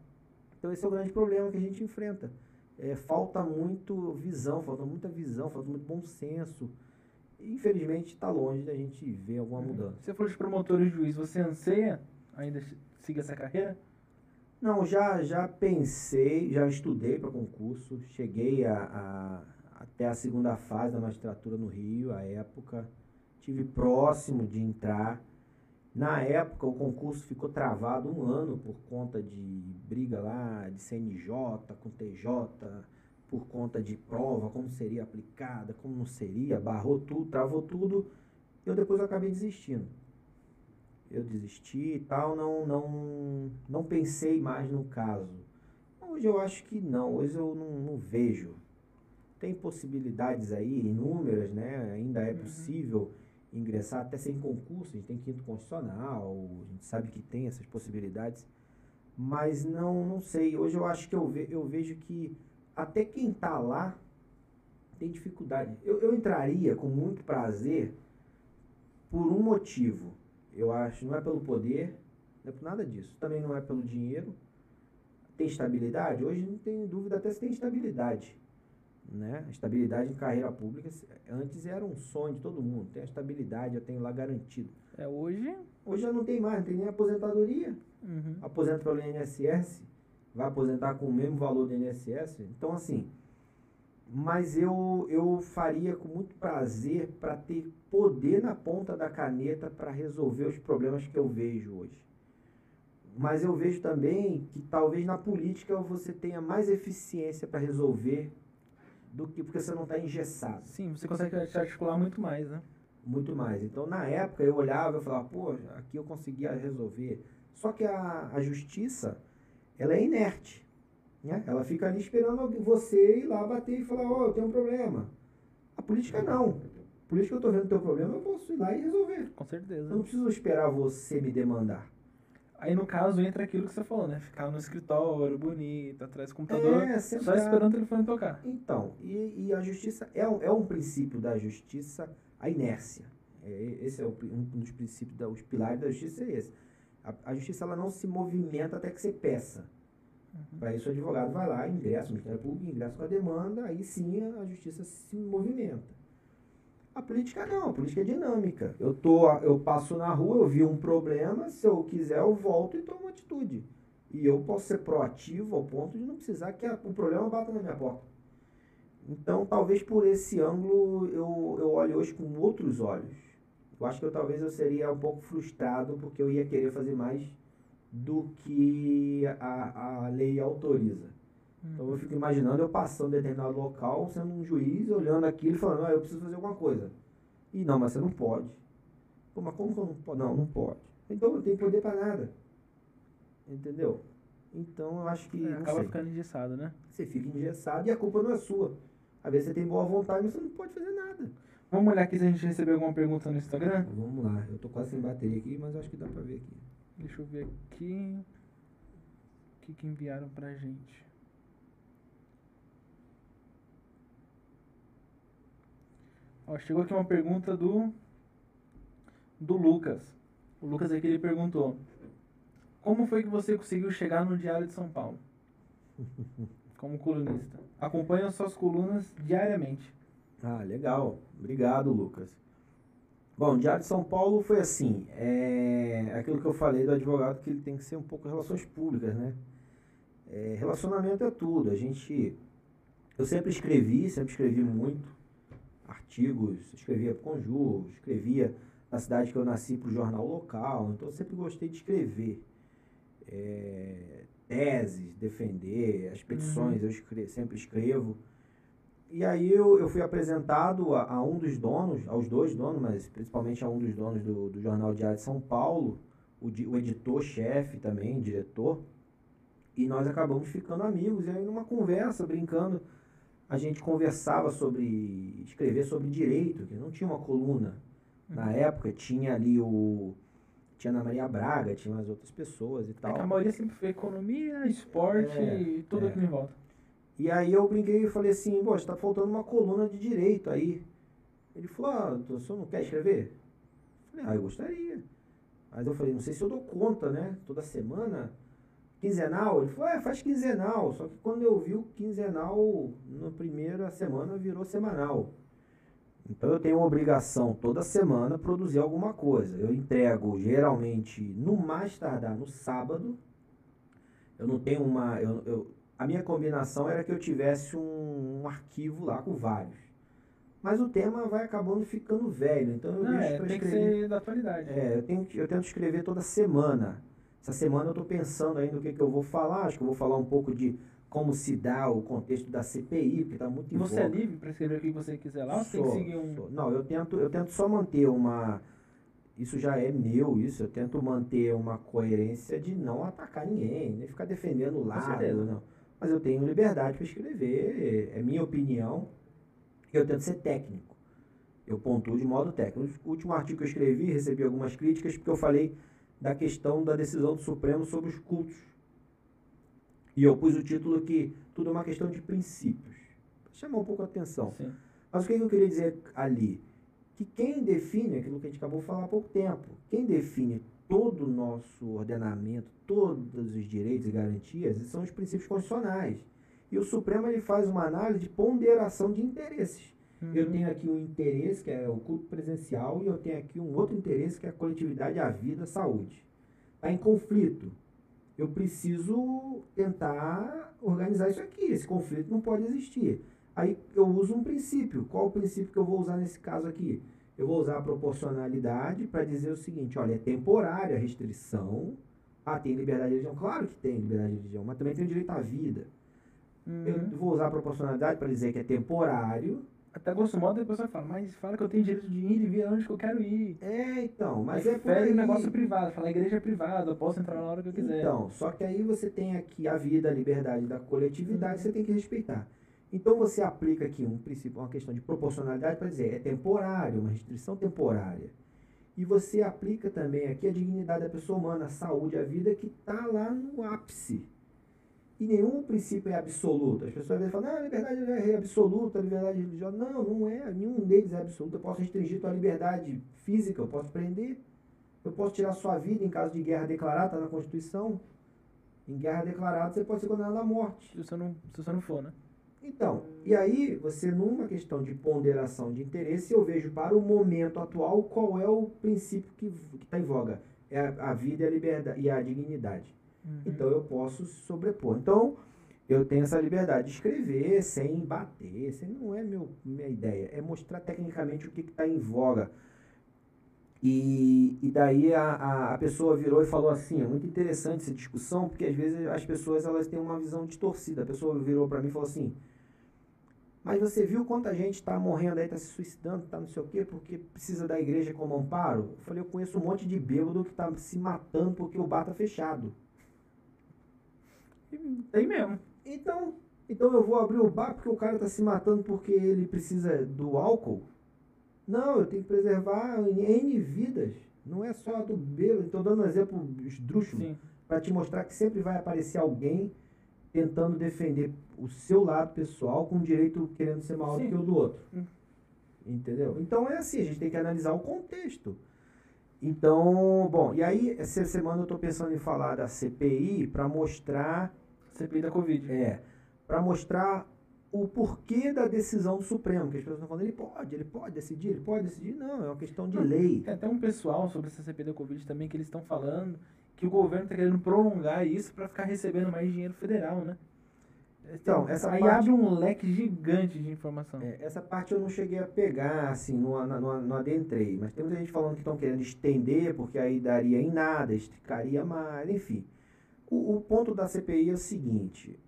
Então esse é o grande problema que a gente enfrenta. É, falta muito visão, falta muita visão, falta muito bom senso. Infelizmente está longe da gente ver alguma mudança. Você falou de promotor e juiz, você anseia ainda seguir essa carreira? Não, já, já pensei, já estudei para concurso, cheguei a, a- até a segunda fase da magistratura no Rio, à época, tive próximo de entrar. Na época, o concurso ficou travado um ano por conta de briga lá de CNJ com TJ, por conta de prova, como seria aplicada, como não seria, barrou tudo, travou tudo. Eu depois acabei desistindo eu desisti e tal, não, não, não pensei mais no caso. Hoje eu acho que não, hoje eu não, não vejo. Tem possibilidades aí, inúmeras, né? Ainda é possível ingressar até sem concurso, a gente tem quinto constitucional, a gente sabe que tem essas possibilidades, mas não, não sei. Hoje eu acho que eu, ve, eu vejo que até quem está lá tem dificuldade. Eu, eu entraria com muito prazer por um motivo. Eu acho, não é pelo poder, não é por nada disso. Também não é pelo dinheiro. Tem estabilidade? Hoje não tem dúvida até se tem estabilidade. Né? A estabilidade em carreira pública antes era um sonho de todo mundo. Tem a estabilidade, eu tenho lá garantido. É hoje. Hoje já não tem mais, não tem nem aposentadoria. Uhum. Aposenta pelo INSS, vai aposentar com o mesmo valor do INSS. Então, assim, mas eu, eu faria com muito prazer para ter poder na ponta da caneta para resolver os problemas que eu vejo hoje. Mas eu vejo também que talvez na política você tenha mais eficiência para resolver do que porque você não está engessado. Sim, você consegue se articular muito mais, né? Muito mais. Então, na época, eu olhava e falava, pô, aqui eu conseguia resolver. Só que a, a justiça, ela é inerte. Né? Ela fica ali esperando você ir lá bater e falar, ó, oh, eu tenho um problema. A política não. A política eu tô vendo o teu problema, eu posso ir lá e resolver. Com certeza. Eu não preciso esperar você me demandar. Aí no caso entra aquilo que você falou, né? Ficar no escritório, bonito, atrás do computador, é, só esperando o telefone tocar. Então, e, e a justiça é um, é um princípio da justiça, a inércia. É, esse é o, um dos princípios, da, os pilares da justiça é esse. A, a justiça ela não se movimenta até que você peça. Uhum. Para isso o advogado vai lá, ingressa no Ministério Público, ingressa com a demanda, aí sim a justiça se movimenta. A política não, a política é dinâmica. Eu, tô, eu passo na rua, eu vi um problema, se eu quiser eu volto e tomo atitude. E eu posso ser proativo ao ponto de não precisar que o problema bata na minha porta. Então, talvez por esse ângulo eu, eu olho hoje com outros olhos. Eu acho que eu, talvez eu seria um pouco frustrado porque eu ia querer fazer mais do que a, a lei autoriza. Então eu fico imaginando eu passando em determinado local, sendo um juiz, olhando aquilo e falando, ah, eu preciso fazer alguma coisa. E não, mas você não pode. Pô, mas como que eu não pode? Não, não pode. Então eu tenho poder para nada. Entendeu? Então eu acho que. É, acaba sei. ficando engessado, né? Você fica engessado e a culpa não é sua. Às vezes você tem boa vontade, mas você não pode fazer nada. Vamos olhar aqui se a gente recebeu alguma pergunta no Instagram? Vamos lá. Eu tô quase sem bateria aqui, mas acho que dá pra ver aqui. Deixa eu ver aqui. O que, que enviaram pra gente? Ó, chegou aqui uma pergunta do do Lucas. O Lucas aqui ele perguntou: Como foi que você conseguiu chegar no Diário de São Paulo? Como colunista. Acompanho suas colunas diariamente. Ah, legal. Obrigado, Lucas. Bom, o Diário de São Paulo foi assim, é aquilo que eu falei do advogado que ele tem que ser um pouco relações públicas, né? É, relacionamento é tudo. A gente, eu sempre escrevi, sempre escrevi muito artigos, escrevia para o Conjur, escrevia na cidade que eu nasci para o jornal local, então eu sempre gostei de escrever. É, teses, defender, as petições, uhum. eu sempre escrevo. E aí eu, eu fui apresentado a, a, um dos donos, aos dois donos, mas principalmente a um dos donos do, do Jornal Diário de São Paulo, o, o editor-chefe também, diretor, e nós acabamos ficando amigos, e aí numa conversa, brincando, a gente conversava sobre escrever sobre direito, que não tinha uma coluna. Na uhum. época tinha ali o tinha Ana Maria Braga, tinha umas outras pessoas e tal. É a maioria sempre foi economia, esporte é, e tudo é. aqui em volta. E aí eu brinquei e falei assim, poxa, tá faltando uma coluna de direito aí. Ele falou, ah, o senhor não quer escrever? Eu falei, ah, eu gostaria. Mas eu falei, não sei se eu dou conta, né? Toda semana quinzenal? Ele falou, é, faz quinzenal. Só que quando eu vi o quinzenal, na primeira semana virou semanal. Então eu tenho a obrigação toda semana produzir alguma coisa. Eu entrego geralmente no mais tardar no sábado. Eu não tenho uma. Eu, eu, a minha combinação era que eu tivesse um, um, arquivo lá com vários. Mas o tema vai acabando ficando velho. Então eu não, deixo é, tem escrever. que ser da atualidade. É, eu, tenho, eu tento escrever toda semana. Essa semana eu estou pensando ainda o que, que eu vou falar. Acho que eu vou falar um pouco de como se dá o contexto da CPI, porque está muito E você é livre para escrever o que você quiser lá? Sou, ou tem que seguir um... Sou. Não, eu tento, eu tento só manter uma... Isso já é meu, isso. Eu tento manter uma coerência de não atacar ninguém, nem ficar defendendo o lado, não. Mas eu tenho liberdade para escrever, é minha opinião. Eu tento ser técnico. Eu pontuo de modo técnico. O último artigo que eu escrevi, recebi algumas críticas, porque eu falei da questão da decisão do Supremo sobre os cultos. E eu pus o título que tudo é uma questão de princípios. Chamou um pouco a atenção. Sim. Mas o que eu queria dizer ali? Que quem define, aquilo que a gente acabou de falar há pouco tempo, quem define todo o nosso ordenamento, todos os direitos e garantias, são os princípios constitucionais. E o Supremo ele faz uma análise de ponderação de interesses. Uhum. Eu tenho aqui um interesse, que é o culto presencial, e eu tenho aqui um outro interesse, que é a coletividade, a vida, a saúde. Está em conflito. Eu preciso tentar organizar isso aqui. Esse conflito não pode existir. Aí eu uso um princípio. Qual o princípio que eu vou usar nesse caso aqui? Eu vou usar a proporcionalidade para dizer o seguinte: olha, é temporária a restrição. Ah, tem liberdade de religião? Claro que tem liberdade de religião, mas também tem o direito à vida. Uhum. Eu vou usar a proporcionalidade para dizer que é temporário até grosso modo a pessoa fala, mas fala que eu tenho direito de ir e vir onde que eu quero ir. É, então, mas Aí é por aí. negócio privado, fala a igreja é privada, eu posso entrar na hora que eu quiser. Então, só que aí você tem aqui a vida, a liberdade da coletividade, você tem que respeitar. Então você aplica aqui um princípio, uma questão de proporcionalidade para dizer é temporário, uma restrição temporária. E você aplica também aqui a dignidade da pessoa humana, a saúde, a vida que está lá no ápice. E nenhum princípio é absoluto. As pessoas às vezes falam, não, a liberdade é absoluta, a liberdade religiosa. Não, não é. Nenhum deles é absoluto. Eu posso restringir tua liberdade física, eu posso prender. Eu posso tirar sua vida em caso de guerra declarada, está na Constituição. Em guerra declarada, você pode ser condenado à morte. Se você não, se você não for, né? Então, e aí você numa questão de ponderação de interesse, eu vejo para o momento atual qual é o princípio que está em voga. É a, a vida e a liberdade e a dignidade. Então eu posso sobrepor. Então eu tenho essa liberdade de escrever sem bater, sem, não é meu, minha ideia. É mostrar tecnicamente o que está em voga. E, e daí a, a, a pessoa virou e falou assim, é muito interessante essa discussão, porque às vezes as pessoas elas têm uma visão distorcida. A pessoa virou para mim e falou assim, mas você viu quanta gente está morrendo aí, está se suicidando, está não sei o quê, porque precisa da igreja como amparo? Eu falei, eu conheço um monte de bêbado que está se matando porque o bar está fechado. Tem mesmo. Então, então eu vou abrir o bar porque o cara está se matando porque ele precisa do álcool? Não, eu tenho que preservar N vidas. Não é só a do bêbado. Estou dando um exemplo esdrúxulo para te mostrar que sempre vai aparecer alguém tentando defender o seu lado pessoal com direito querendo ser maior Sim. do que o do outro. Hum. Entendeu? Então é assim, a gente tem que analisar o contexto. Então, bom, e aí essa semana eu estou pensando em falar da CPI para mostrar CPI da Covid. é, para mostrar o porquê da decisão do Supremo, que as pessoas estão falando, ele pode, ele pode decidir, ele pode decidir. Não, é uma questão de lei. Tem até um pessoal sobre essa CPI da Covid também que eles estão falando que o governo está querendo prolongar isso para ficar recebendo mais dinheiro federal, né? Então, essa aí parte- abre um leque gigante de informação. É, essa parte eu não cheguei a pegar, assim, não, não, não adentrei. Mas tem muita gente falando que estão querendo estender, porque aí daria em nada, esticaria mais, enfim. O, o ponto da CPI é o seguinte: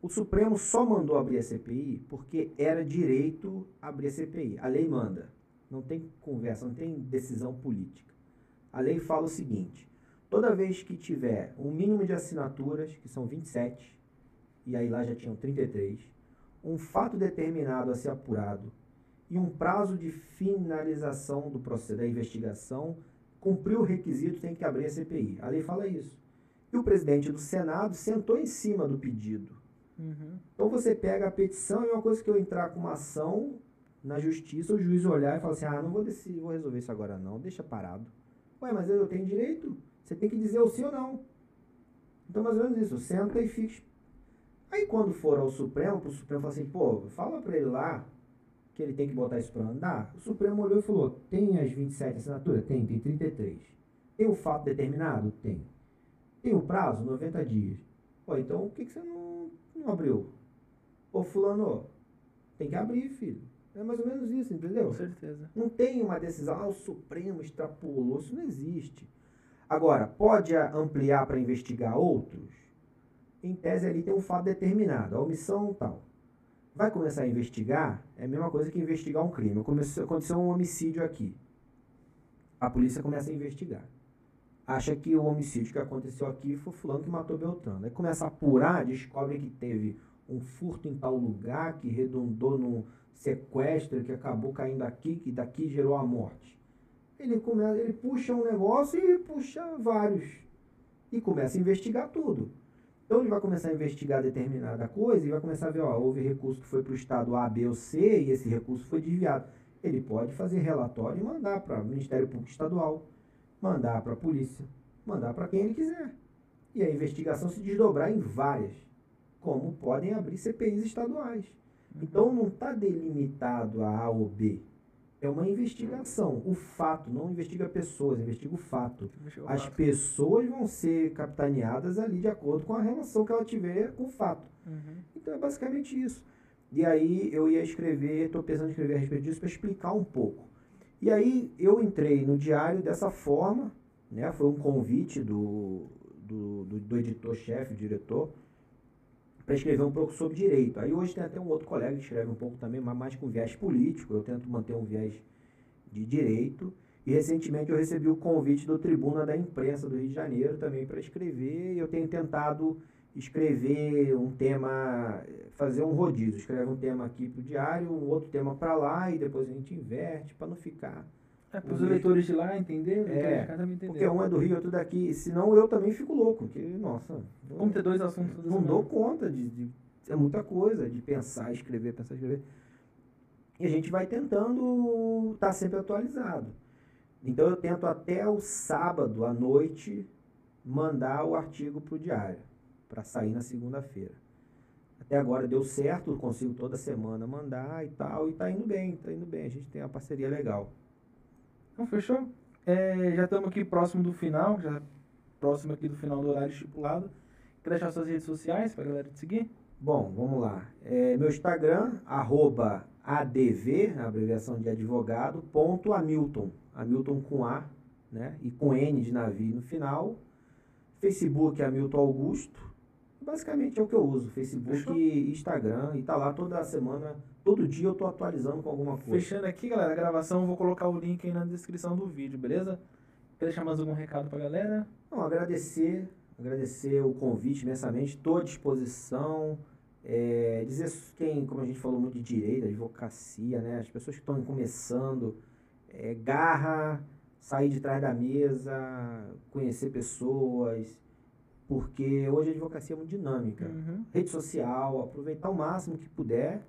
o Supremo só mandou abrir a CPI porque era direito abrir a CPI. A lei manda. Não tem conversa, não tem decisão política. A lei fala o seguinte: toda vez que tiver um mínimo de assinaturas, que são 27, e aí lá já tinham 33, um fato determinado a ser apurado e um prazo de finalização do processo da investigação cumpriu o requisito, tem que abrir a CPI. A lei fala isso. E o presidente do Senado sentou em cima do pedido. Uhum. Então você pega a petição, é uma coisa que eu entrar com uma ação na justiça, o juiz olhar e falar assim: ah, não vou decidir, vou resolver isso agora não, deixa parado. Ué, mas eu tenho direito? Você tem que dizer o sim ou não. Então, mais ou menos isso, senta e fica. Aí, quando for ao Supremo, o Supremo fala assim: pô, fala pra ele lá que ele tem que botar isso pra andar. O Supremo olhou e falou: tem as 27 assinaturas? Tem, tem 33. Tem o fato determinado? Tem. Tem o prazo? 90 dias. Pô, então por que, que você não, não abriu? Ô, Fulano, tem que abrir, filho. É mais ou menos isso, entendeu? Com certeza. Não tem uma decisão, ah, o Supremo extrapolou, isso não existe. Agora, pode ampliar para investigar outros? Em tese ali tem um fato determinado, a omissão tal. Vai começar a investigar, é a mesma coisa que investigar um crime. Aconteceu um homicídio aqui. A polícia começa a investigar. Acha que o homicídio que aconteceu aqui foi fulano que matou Beltrano. Aí começa a apurar, descobre que teve um furto em tal lugar, que redundou num sequestro, que acabou caindo aqui, que daqui gerou a morte. Ele, começa, ele puxa um negócio e puxa vários. E começa a investigar tudo. Então ele vai começar a investigar determinada coisa e vai começar a ver, ó, houve recurso que foi para o estado A, B ou C e esse recurso foi desviado. Ele pode fazer relatório e mandar para o Ministério Público Estadual, mandar para a polícia, mandar para quem ele quiser. E a investigação se desdobrar em várias, como podem abrir CPIs estaduais. Então não está delimitado a A ou B. É uma investigação. O fato, não investiga pessoas, investiga o fato. As pessoas vão ser capitaneadas ali de acordo com a relação que ela tiver com o fato. Uhum. Então é basicamente isso. E aí eu ia escrever, estou pensando em escrever a respeito disso para explicar um pouco. E aí eu entrei no diário dessa forma, né? Foi um convite do, do, do, do editor-chefe, diretor, para escrever um pouco sobre direito. Aí hoje tem até um outro colega que escreve um pouco também, mas mais com viés político. Eu tento manter um viés de direito. E recentemente eu recebi o convite do Tribuna da Imprensa do Rio de Janeiro também para escrever. E eu tenho tentado escrever um tema, fazer um rodízio. Escreve um tema aqui para o diário, um outro tema para lá e depois a gente inverte para não ficar. É, para os leitores de lá entender, é, porque um é do Rio, outro daqui. Senão eu também fico louco, porque, nossa. Como ter dois assuntos Não dou conta de, de. É muita coisa, de pensar, escrever, pensar, escrever. E a gente vai tentando estar tá sempre atualizado. Então eu tento até o sábado à noite mandar o artigo para o diário, para sair na segunda-feira. Até agora deu certo, consigo toda semana mandar e tal, e tá indo bem, tá indo bem. A gente tem uma parceria legal. Então, fechou? É, já estamos aqui próximo do final, já próximo aqui do final do horário estipulado. Quer deixar suas redes sociais para a galera te seguir? Bom, vamos lá. É, meu Instagram, arroba ADV, abreviação de advogado, ponto Hamilton. Hamilton com A, né? E com N de navio no final. Facebook, Hamilton Augusto. Basicamente é o que eu uso, Facebook e Instagram. E tá lá toda semana Todo dia eu tô atualizando com alguma coisa. Fechando aqui, galera, a gravação, vou colocar o link aí na descrição do vídeo, beleza? Quer deixar mais algum recado pra galera? Não, agradecer, agradecer o convite imensamente, estou à disposição. É, dizer quem, como a gente falou muito de direito, advocacia, né? As pessoas que estão começando, é, garra, sair de trás da mesa, conhecer pessoas, porque hoje a advocacia é muito dinâmica. Uhum. Rede social, aproveitar o máximo que puder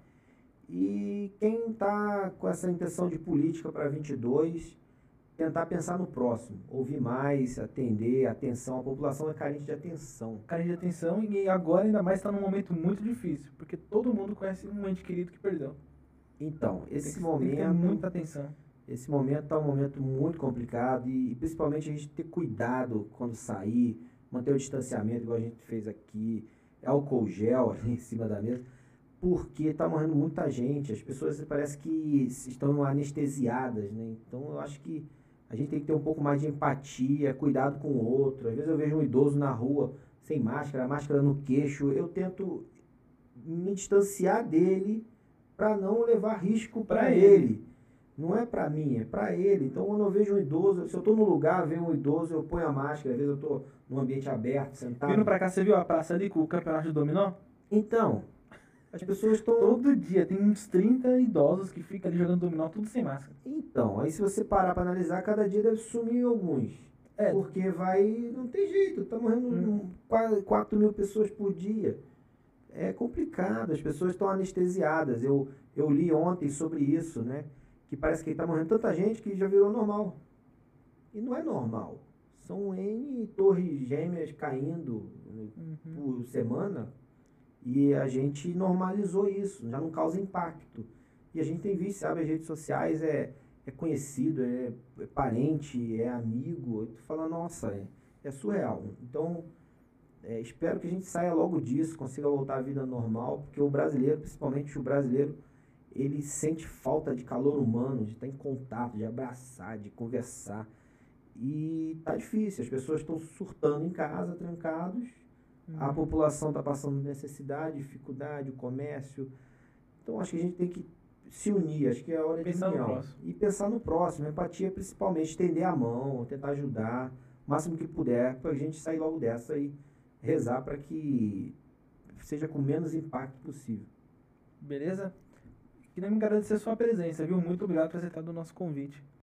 e quem está com essa intenção de política para 22, tentar pensar no próximo, ouvir mais, atender, atenção. A população é carente de atenção. Carente de atenção e agora ainda mais está num momento muito difícil, porque todo mundo conhece um ente querido que perdeu. Então, esse tem momento. Tem muita atenção. Esse momento está um momento muito complicado e, e principalmente a gente ter cuidado quando sair, manter o distanciamento, igual a gente fez aqui, álcool gel ali em cima da mesa porque está morrendo muita gente, as pessoas parece que estão anestesiadas, né? Então eu acho que a gente tem que ter um pouco mais de empatia, cuidado com o outro. Às vezes eu vejo um idoso na rua sem máscara, máscara no queixo, eu tento me distanciar dele para não levar risco para ele. ele. Não é para mim, é para ele. Então, quando eu vejo um idoso, se eu estou no lugar, vejo um idoso, eu ponho a máscara. Às vezes eu estou num ambiente aberto, sentado. Vindo para cá, você viu a praça ali com o campeonato de dominó? Então, as pessoas estão. Todo dia tem uns 30 idosos que ficam ali jogando dominó tudo sem máscara. Então, aí se você parar para analisar, cada dia deve sumir alguns. É. Porque vai. Não tem jeito, tá morrendo hum. quase 4 mil pessoas por dia. É complicado, as pessoas estão anestesiadas. Eu, eu li ontem sobre isso, né? Que parece que está morrendo tanta gente que já virou normal. E não é normal. São N torres gêmeas caindo uhum. por semana e a gente normalizou isso, já não causa impacto. E a gente tem visto, sabe, as redes sociais é, é conhecido, é, é parente, é amigo. E tu fala, nossa, é, é surreal. Então, é, espero que a gente saia logo disso, consiga voltar à vida normal, porque o brasileiro, principalmente o brasileiro, ele sente falta de calor humano, de estar em contato, de abraçar, de conversar. E tá difícil, as pessoas estão surtando em casa, trancados, a população está passando necessidade, dificuldade, o comércio. Então acho que a gente tem que se unir, acho que é a hora pensar de união. E pensar no próximo, empatia principalmente, estender a mão, tentar ajudar, o máximo que puder, para a gente sair logo dessa e rezar para que seja com menos impacto possível. Beleza? Queria me agradecer a sua presença, viu? Muito obrigado por aceitar o nosso convite.